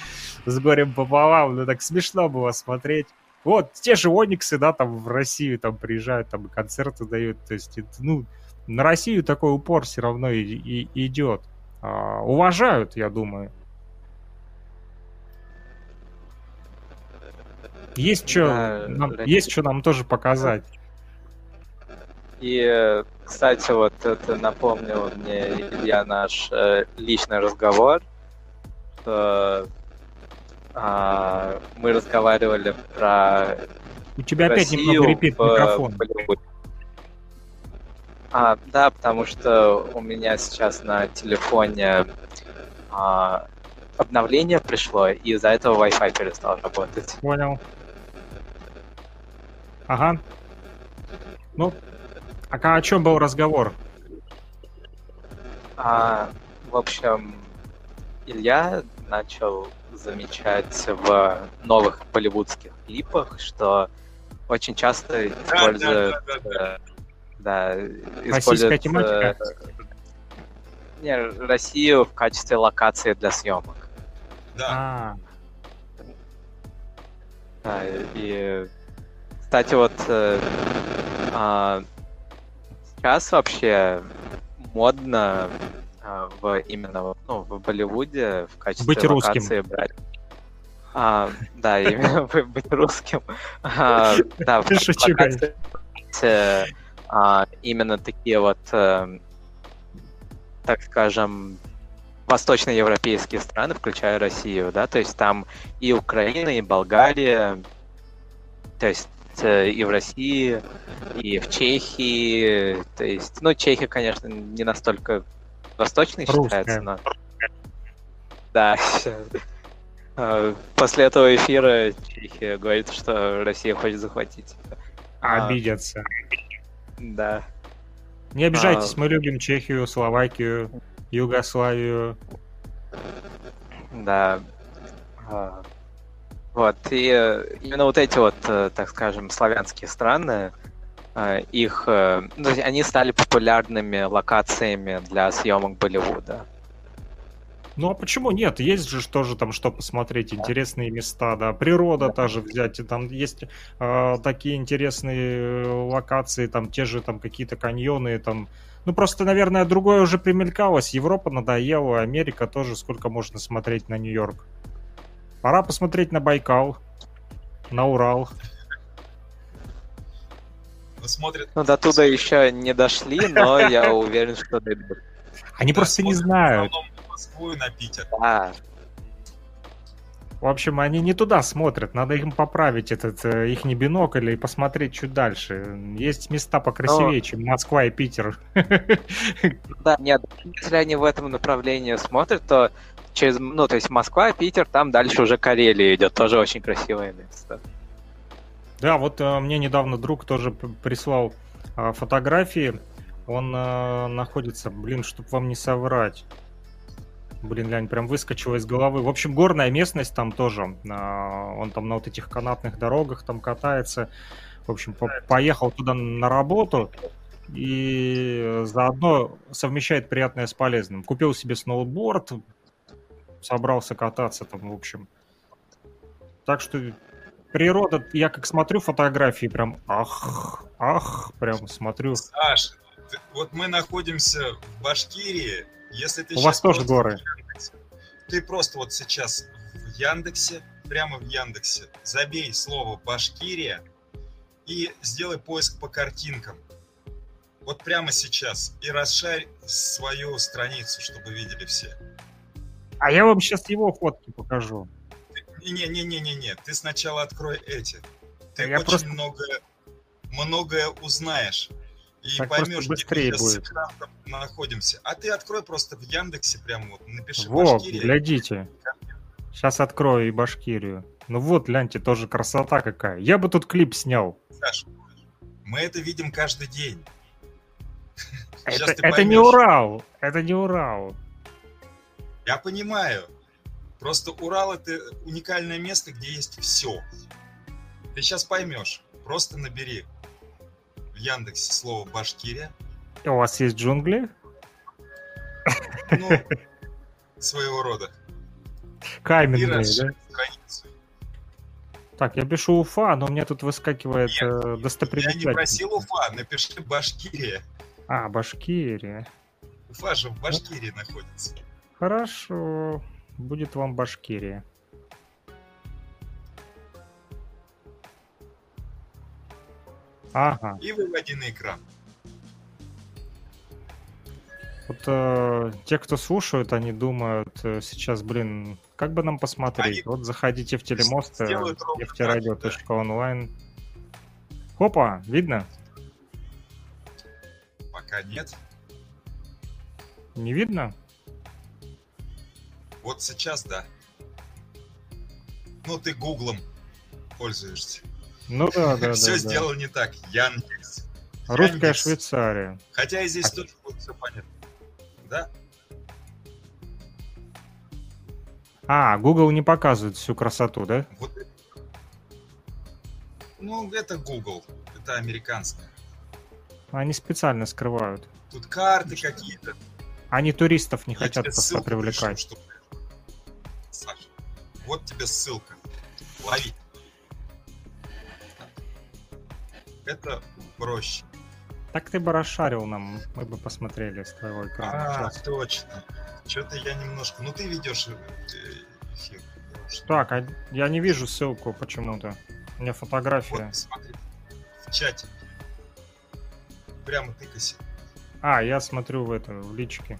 с горем пополам. Ну, так смешно было смотреть. Вот, те же Ониксы, да, там в Россию там приезжают, там концерты дают. То есть, ну, на Россию такой упор все равно и, и идет. А, уважают, я думаю. Есть что, да, нам, есть что нам тоже показать. И, кстати, вот это напомнил мне Илья наш э, личный разговор, что э, мы разговаривали про У тебя Россию опять немного репит микрофон. В а, да, потому что у меня сейчас на телефоне а, обновление пришло, и из-за этого Wi-Fi перестал работать. Понял. Ага. Ну, а о чем был разговор? А, в общем, Илья начал замечать в новых болливудских клипах, что очень часто используют да, да, да, да, используют... тематика? Э, не, Россию в качестве локации для съемок. Да. А. Да, и, кстати, вот э, а, сейчас вообще модно а, в именно ну, в Болливуде в качестве быть локации русским. брать. А, да, именно быть русским. А, да, в локации а, именно такие вот, э, так скажем, восточноевропейские страны, включая Россию, да, то есть там и Украина, и Болгария, то есть э, и в России, и в Чехии, то есть, ну, Чехия, конечно, не настолько восточной Русская. считается, но... Да, э, после этого эфира Чехия говорит, что Россия хочет захватить. А, обидятся. Да. Не обижайтесь, а... мы любим Чехию, Словакию, Югославию. Да. А... Вот, и э, именно вот эти вот, э, так скажем, славянские страны, э, их, ну, они стали популярными локациями для съемок Болливуда. Ну а почему нет? Есть же тоже там что посмотреть, интересные места, да, природа тоже взять, и там есть э, такие интересные локации, там те же там какие-то каньоны, там, ну просто, наверное, другое уже примелькалось, Европа надоела, Америка тоже, сколько можно смотреть на Нью-Йорк. Пора посмотреть на Байкал, на Урал. Смотрят. Ну, до туда еще не дошли, но я уверен, что дойдут. Они просто не знают. Москву и на Питер. Да. В общем, они не туда смотрят, надо им поправить этот э, их не бинокль и посмотреть чуть дальше. Есть места покрасивее, Но... чем Москва и Питер. Да, нет, если они в этом направлении смотрят, то через, ну, то есть Москва, Питер, там дальше уже Карелия идет, тоже очень красивое место. Да, вот э, мне недавно друг тоже прислал э, фотографии. Он э, находится, блин, чтобы вам не соврать. Блин, Лянь, прям выскочила из головы. В общем, горная местность там тоже. А, он там на вот этих канатных дорогах там катается. В общем, по поехал туда на работу и заодно совмещает приятное с полезным. Купил себе сноуборд, собрался кататься там, в общем. Так что природа, я как смотрю фотографии, прям ах, ах, прям смотрю. Саш, вот мы находимся в Башкирии, если ты У вас тоже горы. Яндексе, ты просто вот сейчас в Яндексе, прямо в Яндексе, забей слово Башкирия и сделай поиск по картинкам. Вот прямо сейчас. И расшарь свою страницу, чтобы видели все. А я вам сейчас его фотки покажу. Не-не-не-не-не. Ты сначала открой эти. Ты я очень просто... много, многое узнаешь и так поймешь, быстрее где мы будет. находимся. А ты открой просто в Яндексе прямо вот, напиши Во, Башкирия. глядите. Сейчас открою и Башкирию. Ну вот, гляньте, тоже красота какая. Я бы тут клип снял. Саш, мы это видим каждый день. Это, это не Урал, это не Урал. Я понимаю. Просто Урал это уникальное место, где есть все. Ты сейчас поймешь. Просто набери в Яндексе слово Башкирия. У вас есть джунгли? Ну, своего рода. Каменные, да? страницу. Так, я пишу Уфа, но меня тут выскакивает Нет, э, Я не достопримечательность. просил Уфа, напиши Башкирия. А, Башкирия. Уфа же в Башкирии находится. Хорошо. Будет вам Башкирия. Ага. И выводи на экран. Вот э, те, кто слушают, они думают э, сейчас, блин, как бы нам посмотреть? Они Вот заходите в телемост, э, нефтерадио.онлайн. Хопа, видно? Пока нет. Не видно? Вот сейчас да. Ну, ты гуглом пользуешься. Ну да, да, все сделал не так. Яндекс. Русская. Швейцария. Хотя и здесь А- тоже будет все понятно. Да? А, Google не показывает всю красоту, да? Вот. Ну, это Google. Это американское. Они специально скрывают. Тут карты какие-то. Они туристов не Я хотят просто привлекать. пришлю, чтобы- Саша, вот тебе ссылка. Лови. Это проще. Так ты бы расшарил нам, мы бы посмотрели с твоего экрана. А, Щас. точно. Что-то я немножко... Ну, ты ведешь э, эфир. Так, а я не вижу ссылку почему-то. У меня фотография. Вот, смотри. В чате. Прямо тыкайся. А, я смотрю в это, в личке.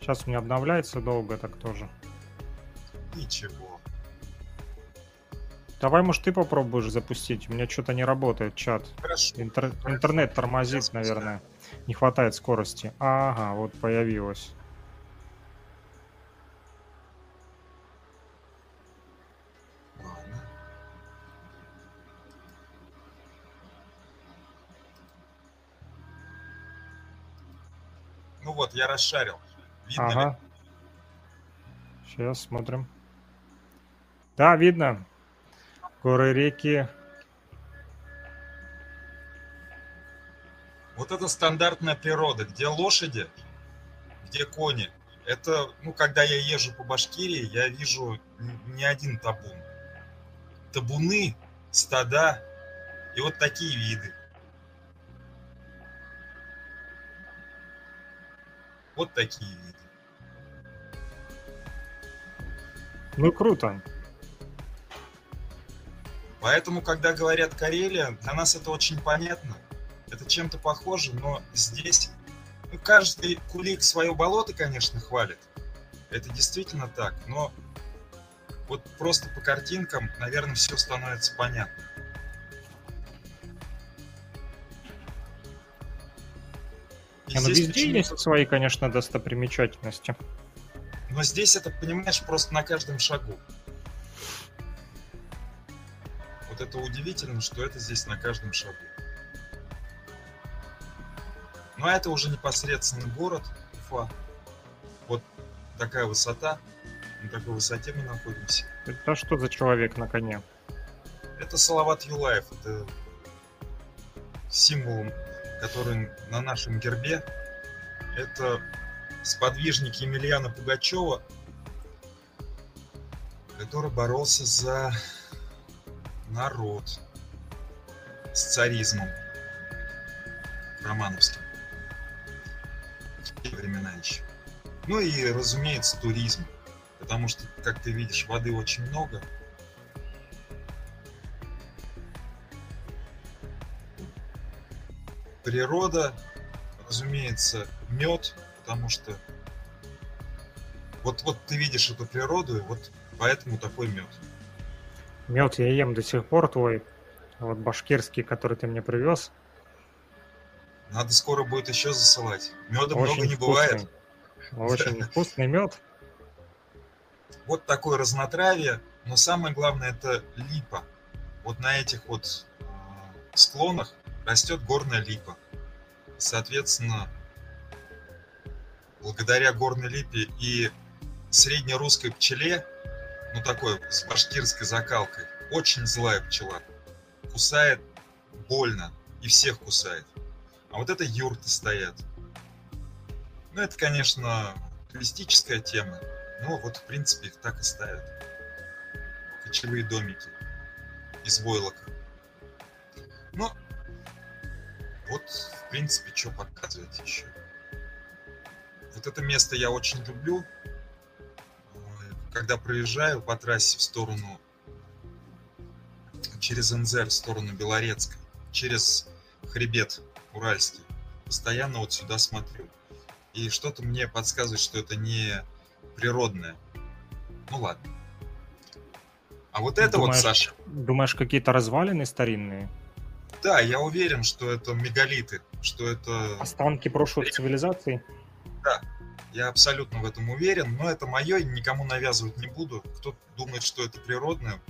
Сейчас у меня обновляется долго, так тоже. Ничего. Давай, может, ты попробуешь запустить. У меня что-то не работает чат. Хорошо. Интер- интернет тормозит, Сейчас наверное. Не хватает скорости. Ага, вот появилось. Ладно. Ну вот, я расшарил. Видно ли? Ага. Сейчас смотрим. Да, видно. Горы, реки. Вот это стандартная природа, где лошади, где кони. Это, ну, когда я езжу по Башкирии, я вижу не один табун. Табуны, стада и вот такие виды. Вот такие виды. Ну, круто. Поэтому, когда говорят Карелия, для нас это очень понятно. Это чем-то похоже, но здесь ну, каждый кулик свое болото, конечно, хвалит. Это действительно так, но вот просто по картинкам, наверное, все становится понятно. И ну, здесь везде почему-то- есть свои, конечно, достопримечательности. Но здесь это, понимаешь, просто на каждом шагу. Вот это удивительно, что это здесь на каждом шагу. Но это уже непосредственно город Уфа. Вот такая высота. На такой высоте мы находимся. Это что за человек на коне? Это Салават Юлаев. Это символ, который на нашем гербе. Это сподвижник Емельяна Пугачева, который боролся за народ с царизмом романовским. В те времена еще. Ну и, разумеется, туризм. Потому что, как ты видишь, воды очень много. Природа, разумеется, мед, потому что вот, вот ты видишь эту природу, и вот поэтому такой мед. Мед я ем до сих пор твой. Вот башкирский, который ты мне привез. Надо скоро будет еще засылать. Меда много Очень не бывает. вкусный. Очень вкусный мед. Вот такое разнотравие, но самое главное это липа. Вот на этих вот э, склонах растет горная липа. Соответственно, благодаря горной липе и среднерусской пчеле, ну такой с башкирской закалкой, очень злая пчела. Кусает больно и всех кусает. А вот это юрты стоят. Ну, это, конечно, туристическая тема. Но вот, в принципе, их так и ставят. Кочевые домики из войлока. Ну, вот, в принципе, что показывать еще. Вот это место я очень люблю. Когда проезжаю по трассе в сторону через НЗ в сторону Белорецка, через хребет Уральский, постоянно вот сюда смотрю. И что-то мне подсказывает, что это не природное. Ну ладно. А вот это думаешь, вот, Саша. Думаешь, какие-то развалины старинные? Да, я уверен, что это мегалиты, что это... Останки прошлых цивилизаций? Да, я абсолютно в этом уверен, но это мое, никому навязывать не буду. Кто думает, что это природное,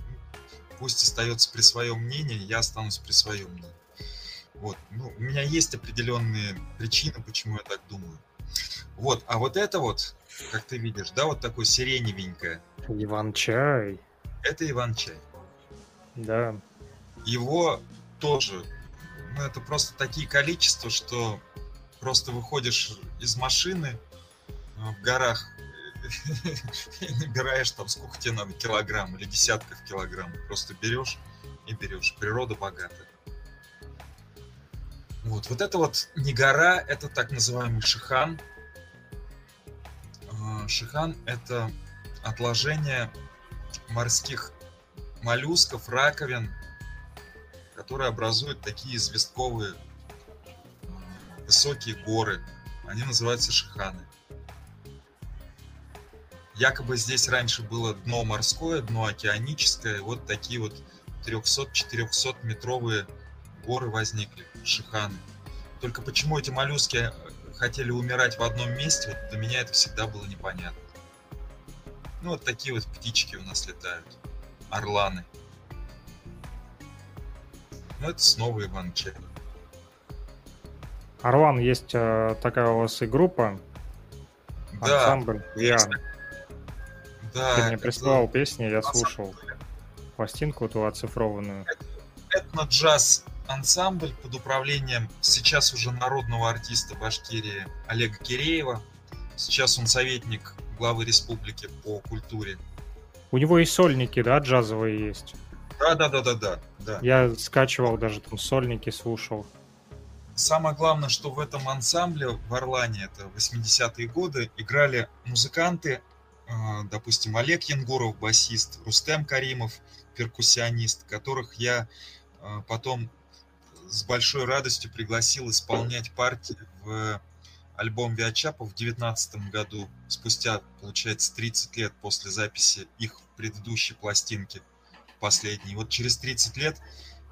пусть остается при своем мнении, я останусь при своем мнении. Вот, ну, у меня есть определенные причины, почему я так думаю. Вот, а вот это вот, как ты видишь, да, вот такое сиреневенькое. Иван-чай. Это Иван-чай. Да. Его тоже, ну, это просто такие количества, что просто выходишь из машины в горах набираешь там сколько тебе надо, килограмм или десятков килограмм. Просто берешь и берешь. Природа богата. Вот, вот это вот не гора, это так называемый шихан. А, шихан – это отложение морских моллюсков, раковин, которые образуют такие известковые высокие горы. Они называются шиханы. Якобы здесь раньше было дно морское, дно океаническое. Вот такие вот 300-400 метровые горы возникли, шиханы. Только почему эти моллюски хотели умирать в одном месте, вот для меня это всегда было непонятно. Ну, вот такие вот птички у нас летают. Орланы. Ну, это снова Иван Чай. Орлан, есть э, такая у вас и группа. Да, ансамбль Виан. Да. Ты мне прислал песни, я слушал. Пластинку ту оцифрованную. этно-джаз ансамбль под управлением сейчас уже народного артиста Башкирии Олега Киреева. Сейчас он советник главы республики по культуре. У него и сольники, да, джазовые есть. Да, да, да, да, да, да. Я скачивал даже там сольники, слушал. Самое главное, что в этом ансамбле в Орлане, это 80-е годы, играли музыканты, допустим, Олег Янгуров, басист, Рустем Каримов, перкуссионист, которых я э, потом с большой радостью пригласил исполнять партии в альбом Виачапа в 2019 году, спустя, получается, 30 лет после записи их предыдущей пластинки, последней. Вот через 30 лет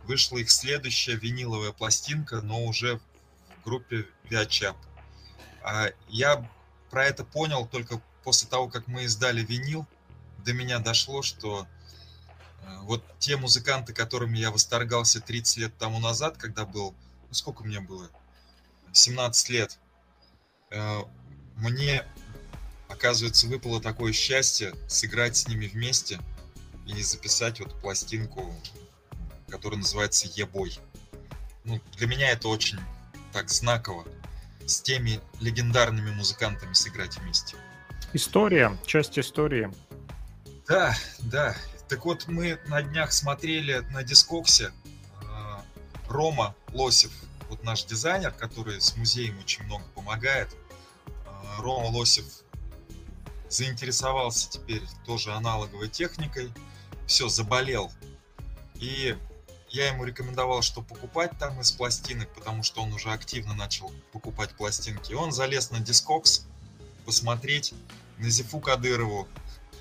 вышла их следующая виниловая пластинка, но уже в группе Виачап. А я про это понял только после того, как мы издали винил. До меня дошло, что э, вот те музыканты, которыми я восторгался 30 лет тому назад, когда был, ну сколько мне было, 17 лет, э, мне, оказывается, выпало такое счастье сыграть с ними вместе и записать вот пластинку, которая называется «Ебой». Ну, для меня это очень так знаково. С теми легендарными музыкантами сыграть вместе. История, часть истории. Да, да. Так вот, мы на днях смотрели на дискоксе э, Рома Лосев, вот наш дизайнер, который с музеем очень много помогает. Э, Рома Лосев заинтересовался теперь тоже аналоговой техникой. Все, заболел. И я ему рекомендовал, что покупать там из пластинок, потому что он уже активно начал покупать пластинки. Он залез на дискокс посмотреть на Зифу Кадырову,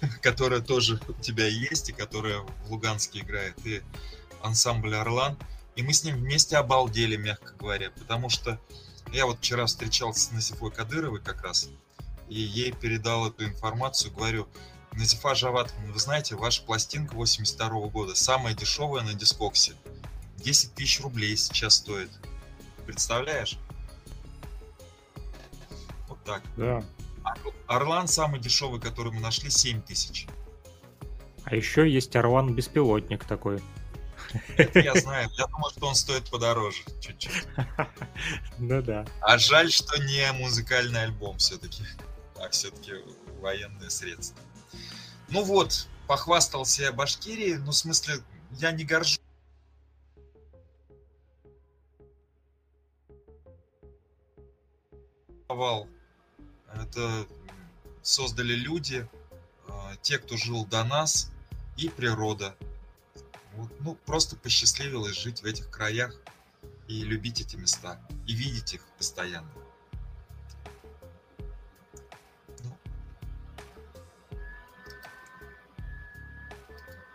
которая тоже у тебя есть, и которая в Луганске играет, и ансамбль Орлан. И мы с ним вместе обалдели, мягко говоря, потому что я вот вчера встречался с Назифой Кадыровой как раз, и ей передал эту информацию, говорю, Назифа Жаватовна, вы знаете, ваша пластинка 82 года, самая дешевая на дискоксе, 10 тысяч рублей сейчас стоит. Представляешь? Вот так. Да. Орлан самый дешевый, который мы нашли, 7 тысяч. А еще есть Орлан беспилотник такой. Это я знаю. Я думал, что он стоит подороже чуть-чуть. Ну да. А жаль, что не музыкальный альбом все-таки, а все-таки военное средство. Ну вот, похвастался я Башкирии, ну в смысле, я не горжусь. Это создали люди, а, те, кто жил до нас, и природа. Вот, ну, просто посчастливилось жить в этих краях и любить эти места, и видеть их постоянно. Ну.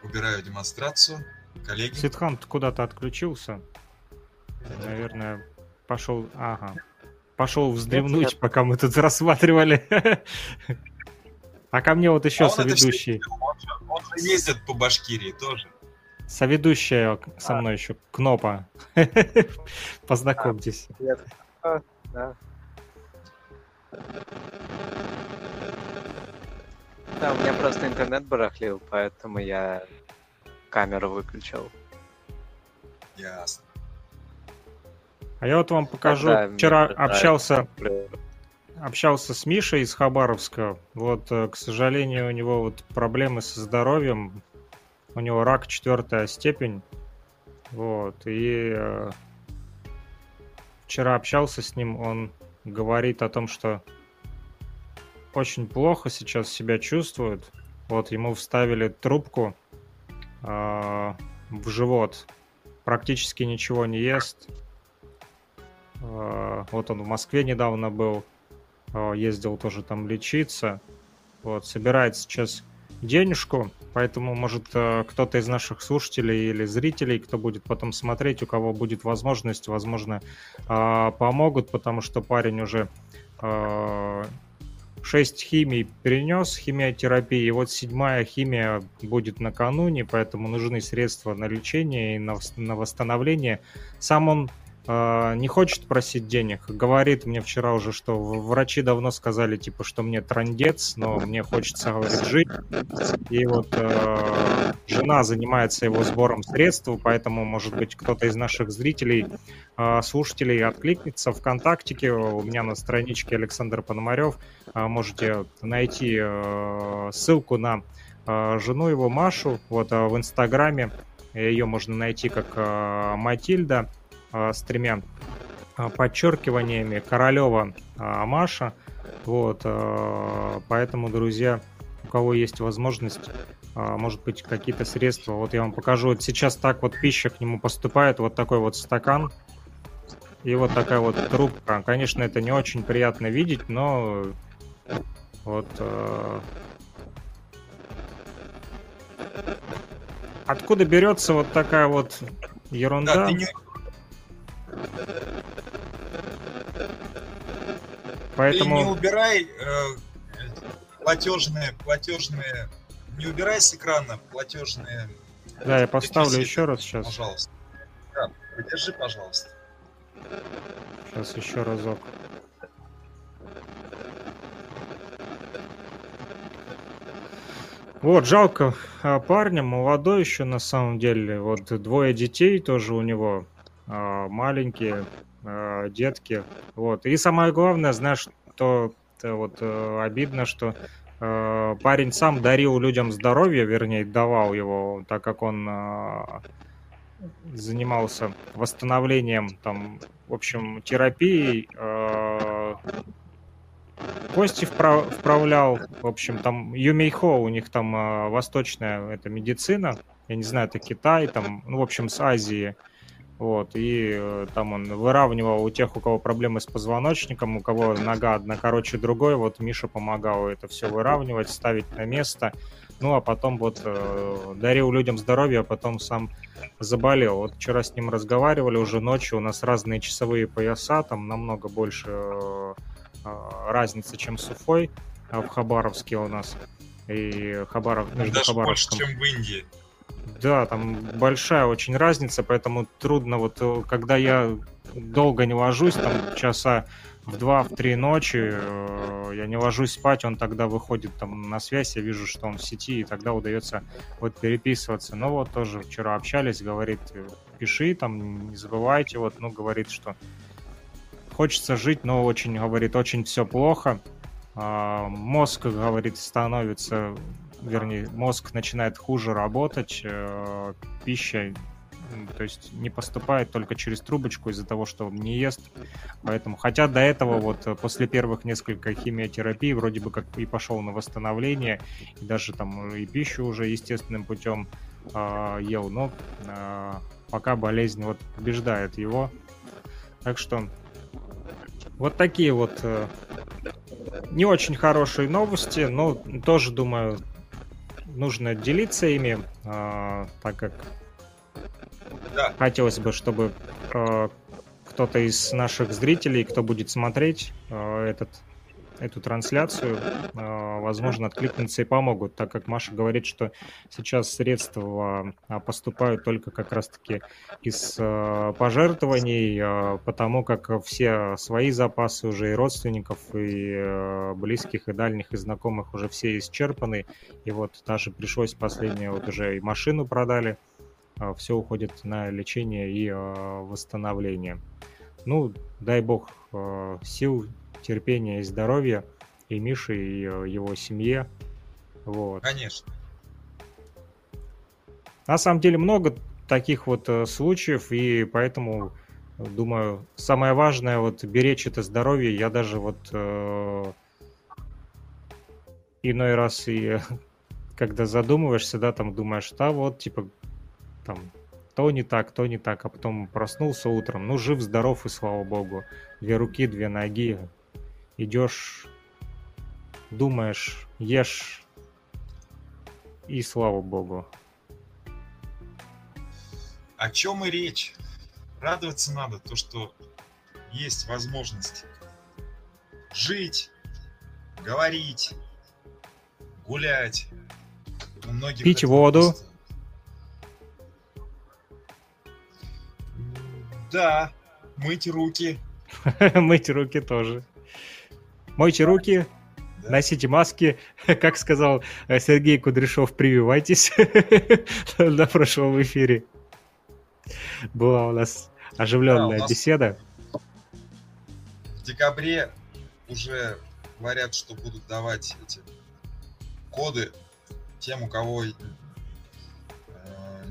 Убираю демонстрацию. Коллеги. Ситхан куда-то отключился. Наверное, пошел... Ага. Пошел вздремнуть, нет, пока мы тут рассматривали. А ко мне вот еще а соведущий. Он же, он же ездит по Башкирии тоже. Соведущая со мной еще, Кнопа. Познакомьтесь. Привет. А, да. Да, у меня просто интернет барахлил, поэтому я камеру выключил. Ясно. А я вот вам покажу. Да, Вчера общался, общался с Мишей из Хабаровска. Вот, э, к сожалению, у него вот проблемы со здоровьем у него рак четвертая степень. Вот, и э, вчера общался с ним, он говорит о том, что очень плохо сейчас себя чувствует. Вот, ему вставили трубку э, в живот, практически ничего не ест. Э, вот он в Москве недавно был, э, ездил тоже там лечиться. Вот, собирает сейчас денежку, поэтому, может, э, кто-то из наших слушателей или зрителей, кто будет потом смотреть, у кого будет возможность, возможно, помогут, потому что парень уже 6 э, химий перенес, химиотерапии, и вот седьмая химия будет накануне, поэтому нужны средства на лечение и на восстановление. Сам он не хочет просить денег. Говорит мне вчера уже, что врачи давно сказали, типа, что мне трандец, но мне хочется, говорит, жить. И вот э, жена занимается его сбором средств, поэтому, может быть, кто-то из наших зрителей, э, слушателей откликнется ВКонтактике. У меня на страничке Александр Пономарев э, можете найти э, ссылку на э, жену его Машу. Вот э, в Инстаграме ее можно найти как э, Матильда а, с тремя а, подчеркиваниями Королева а, Маша. Вот, поэтому, друзья, у кого есть возможность, может быть, какие-то средства. Вот я вам покажу. Вот сейчас так вот пища к нему поступает. Вот такой вот стакан. И вот такая вот трубка. Конечно, это не очень приятно видеть, но вот... Откуда берется вот такая вот ерунда? Да, ты не, Поэтому... Ты не убирай э, платежные, платежные, не убирай с экрана платежные. Да, я поставлю еще раз сейчас. Пожалуйста. Да, придержи, пожалуйста. Сейчас еще разок. Вот, жалко а, парня, молодой еще на самом деле. Вот двое детей тоже у него маленькие а, детки. Вот. И самое главное, знаешь, что вот э, обидно, что э, парень сам дарил людям здоровье, вернее, давал его, так как он э, занимался восстановлением, там, в общем, терапией, э, кости вправ, вправлял, в общем, там Юмейхо, у них там э, восточная это медицина, я не знаю, это Китай, там, ну, в общем, с Азии, вот, и э, там он выравнивал у тех, у кого проблемы с позвоночником, у кого нога одна короче другой, вот Миша помогал это все выравнивать, ставить на место, ну, а потом вот э, дарил людям здоровье, а потом сам заболел. Вот вчера с ним разговаривали уже ночью, у нас разные часовые пояса, там намного больше э, э разницы, чем с Уфой, а в Хабаровске у нас. И Хабаров, между Даже Хабаровском. больше, чем в Индии. Да, там большая очень разница, поэтому трудно вот, э, когда я долго не ложусь, там часа в два, в три ночи, э, я не ложусь спать, он тогда выходит там на связь, я вижу, что он в сети, и тогда удается вот переписываться. Ну вот тоже вчера общались, говорит, пиши, там, не забывайте, вот, ну, говорит, что хочется жить, но очень, говорит, очень все плохо. А, мозг, говорит, становится, вернее, мозг начинает хуже работать, э, пища то есть не поступает только через трубочку из-за того, что он не ест. Поэтому, хотя до этого вот э, после первых нескольких химиотерапий вроде бы как и пошел на восстановление, и даже там и пищу уже естественным путем э, ел, но э, пока болезнь вот побеждает его. Так что вот такие вот э, не очень хорошие новости, но тоже думаю нужно делиться ими, э, так как да. Хотелось бы, чтобы э, кто-то из наших зрителей, кто будет смотреть э, этот, эту трансляцию, э, возможно, откликнутся и помогут, так как Маша говорит, что сейчас средства э, поступают только как раз-таки из э, пожертвований, потому как все свои запасы уже и родственников, и близких, и дальних, и знакомых уже все исчерпаны. И вот даже пришлось последнее, вот уже и машину продали, а, все уходит на лечение и а, восстановление. Ну, дай бог а, сил, терпения и здоровья и Мише, и его семье. Вот. Конечно. На самом деле много таких вот случаев, и поэтому думаю, самое важное вот беречь это здоровье. Я даже вот э, иной раз и когда задумываешься, да, там думаешь, да, вот, типа, там то не так, то не так, а потом проснулся утром, ну, жив-здоров, и слава богу. Две руки, две ноги, идешь, думаешь, ешь, и слава богу. О чем и речь? Радоваться надо, то, что есть возможность жить, говорить, гулять. Пить воду. Просто Да, мыть руки. мыть руки тоже. Мойте руки, носите маски. Как сказал э, Сергей Кудряшов, прививайтесь на прошлом эфире. Была у нас оживленная да, нас беседа. В декабре уже говорят, что будут давать эти коды тем, у кого э,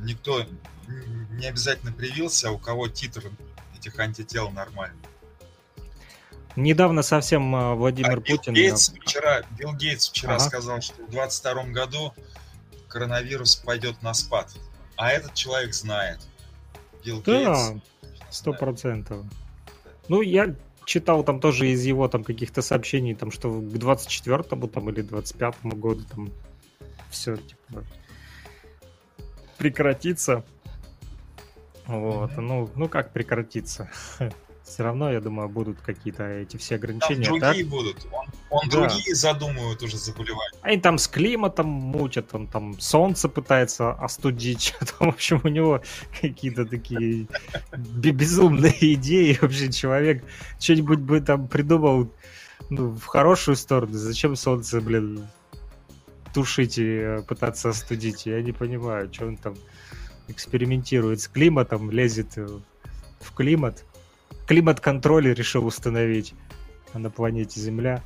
никто не обязательно привился, а у кого титр этих антител нормальный. Недавно совсем а, Владимир а Путин... Билл Гейтс вчера, Билл Гейтс вчера ага. сказал, что в 2022 году коронавирус пойдет на спад. А этот человек знает. Билл да, сто процентов. Ну, я читал там тоже из его там каких-то сообщений, там, что к 24-му там, или 25-му году там все типа, прекратится. Вот, ну, ну как прекратиться? Все равно, я думаю, будут какие-то эти все ограничения. Там другие так? будут. Он, он да. другие задумывают уже заболевания. Они там с климатом мутят, он там солнце пытается остудить. Там, в общем, у него какие-то такие безумные идеи. Вообще человек что-нибудь бы там придумал ну, в хорошую сторону. Зачем солнце, блин, тушить и э, пытаться остудить? Я не понимаю, что он там экспериментирует с климатом, лезет в климат. Климат-контроль решил установить на планете Земля.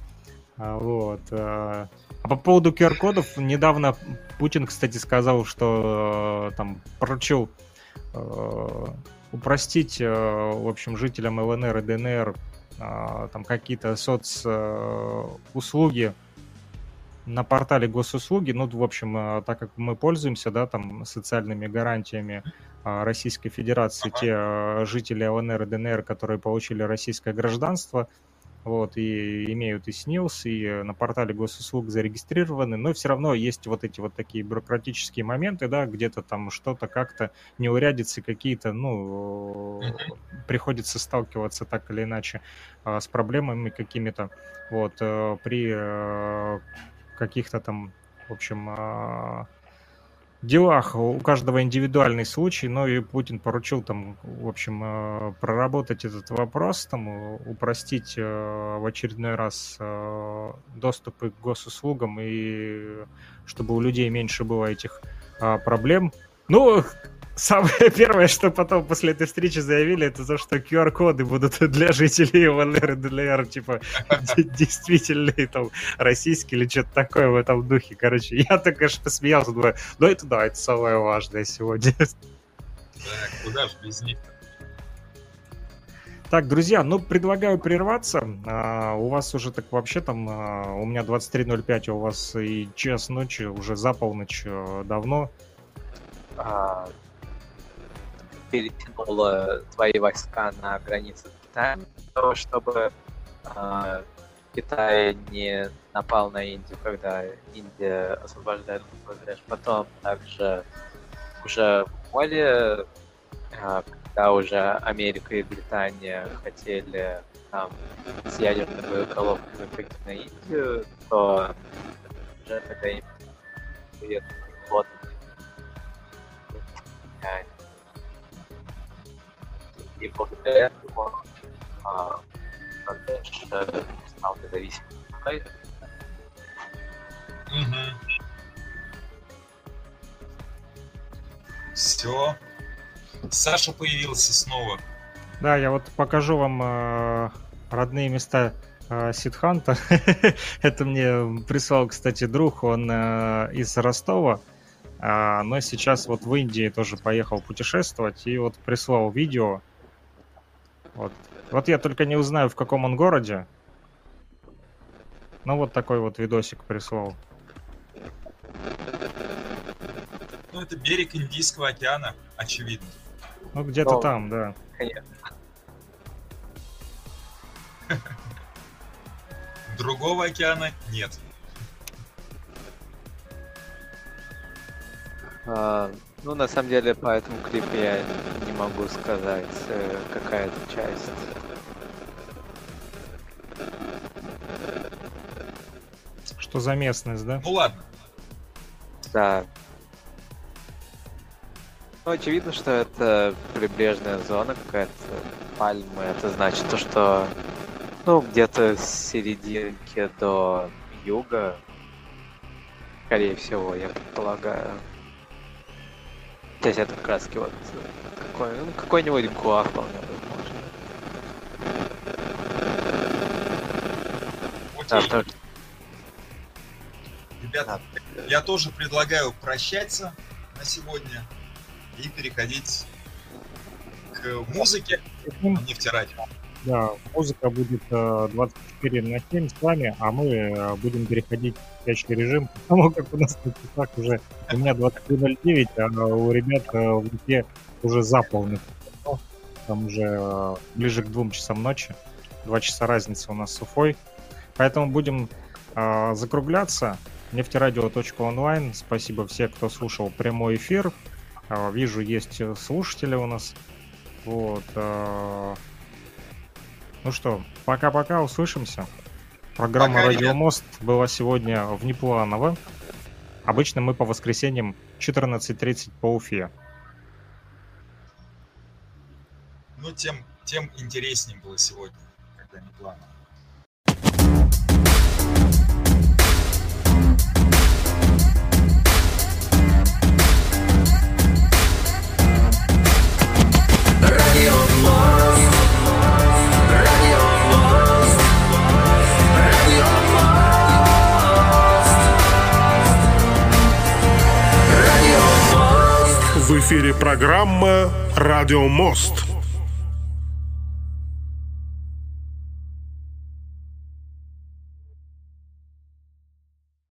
А, вот. А, а по поводу QR-кодов, недавно Путин, кстати, сказал, что там поручил упростить, в общем, жителям ЛНР и ДНР там какие-то соцуслуги, на портале госуслуги, ну, в общем, э, так как мы пользуемся, да, там, социальными гарантиями э, Российской Федерации, те э, жители ЛНР и ДНР, которые получили российское гражданство, вот, и имеют и СНИЛС, и на портале госуслуг зарегистрированы, но все равно есть вот эти вот такие бюрократические моменты, да, где-то там что-то как-то неурядицы какие-то, ну, приходится сталкиваться так или иначе с проблемами какими-то, вот, при каких-то там, в общем, а, делах у каждого индивидуальный случай, но и Путин поручил там, в общем, э, проработать этот вопрос, там, упростить э, в очередной раз э, доступы к госуслугам и чтобы у людей меньше было этих а, проблем. Ну, Самое первое, что потом после этой встречи заявили, это то, что QR-коды будут для жителей ЛНР и ДЛР, типа, действительные, там, российские или что-то такое в этом духе. Короче, я так, конечно, посмеялся, думаю, ну это да, это самое важное сегодня. Так, куда же без них так, друзья, ну, предлагаю прерваться. А, у вас уже так вообще там, а, у меня 23.05, а у вас и час ночи, уже за полночь а, давно. А, перетянула свои войска на границу с Китаем, чтобы э, Китай не напал на Индию, когда Индия освобождает Бангладеш. Потом также уже в море, э, когда уже Америка и Британия хотели там, с ядерными боеголовками пойти на Индию, то уже тогда им флот и благодаря этому а, стал независимым Угу. Все. Саша появился снова. Да, я вот покажу вам э, родные места э, Сидханта. Это мне прислал, кстати, друг, он э, из Ростова, э, но сейчас вот в Индии тоже поехал путешествовать и вот прислал видео вот. вот я только не узнаю, в каком он городе. Ну, вот такой вот видосик прислал. Ну, это берег Индийского океана, очевидно. Ну, где-то Но... там, да. Конечно. Другого океана нет. Ну, на самом деле, по этому клипу я не могу сказать, э, какая это часть. Что за местность, да? Ну ладно. Да. Ну, очевидно, что это прибрежная зона какая-то, пальмы. Это значит то, что ну, где-то с серединки до юга, скорее всего, я предполагаю. То есть это как раз вот какой, ну, какой-нибудь гуа вполне возможно. Ребята, я тоже предлагаю прощаться на сегодня и переходить к музыке на нефтерадио. Да, музыка будет 24 э, на 7 с вами, а мы э, будем переходить в спящий режим, потому как у нас на часах уже у меня 23.09, а у ребят э, в руке уже за полный. Там уже ближе к двум часам ночи. Два часа разницы у нас с Уфой. Поэтому будем э, закругляться. Нефтерадио.онлайн. Спасибо всем, кто слушал прямой эфир. Э, вижу, есть слушатели у нас. Вот. Ну что, пока-пока, услышимся. Программа пока, «Радио Мост» была сегодня внепланово. Обычно мы по воскресеньям 14.30 по Уфе. Ну, тем, тем интереснее было сегодня, когда не планово. В эфире программа «Радио Мост».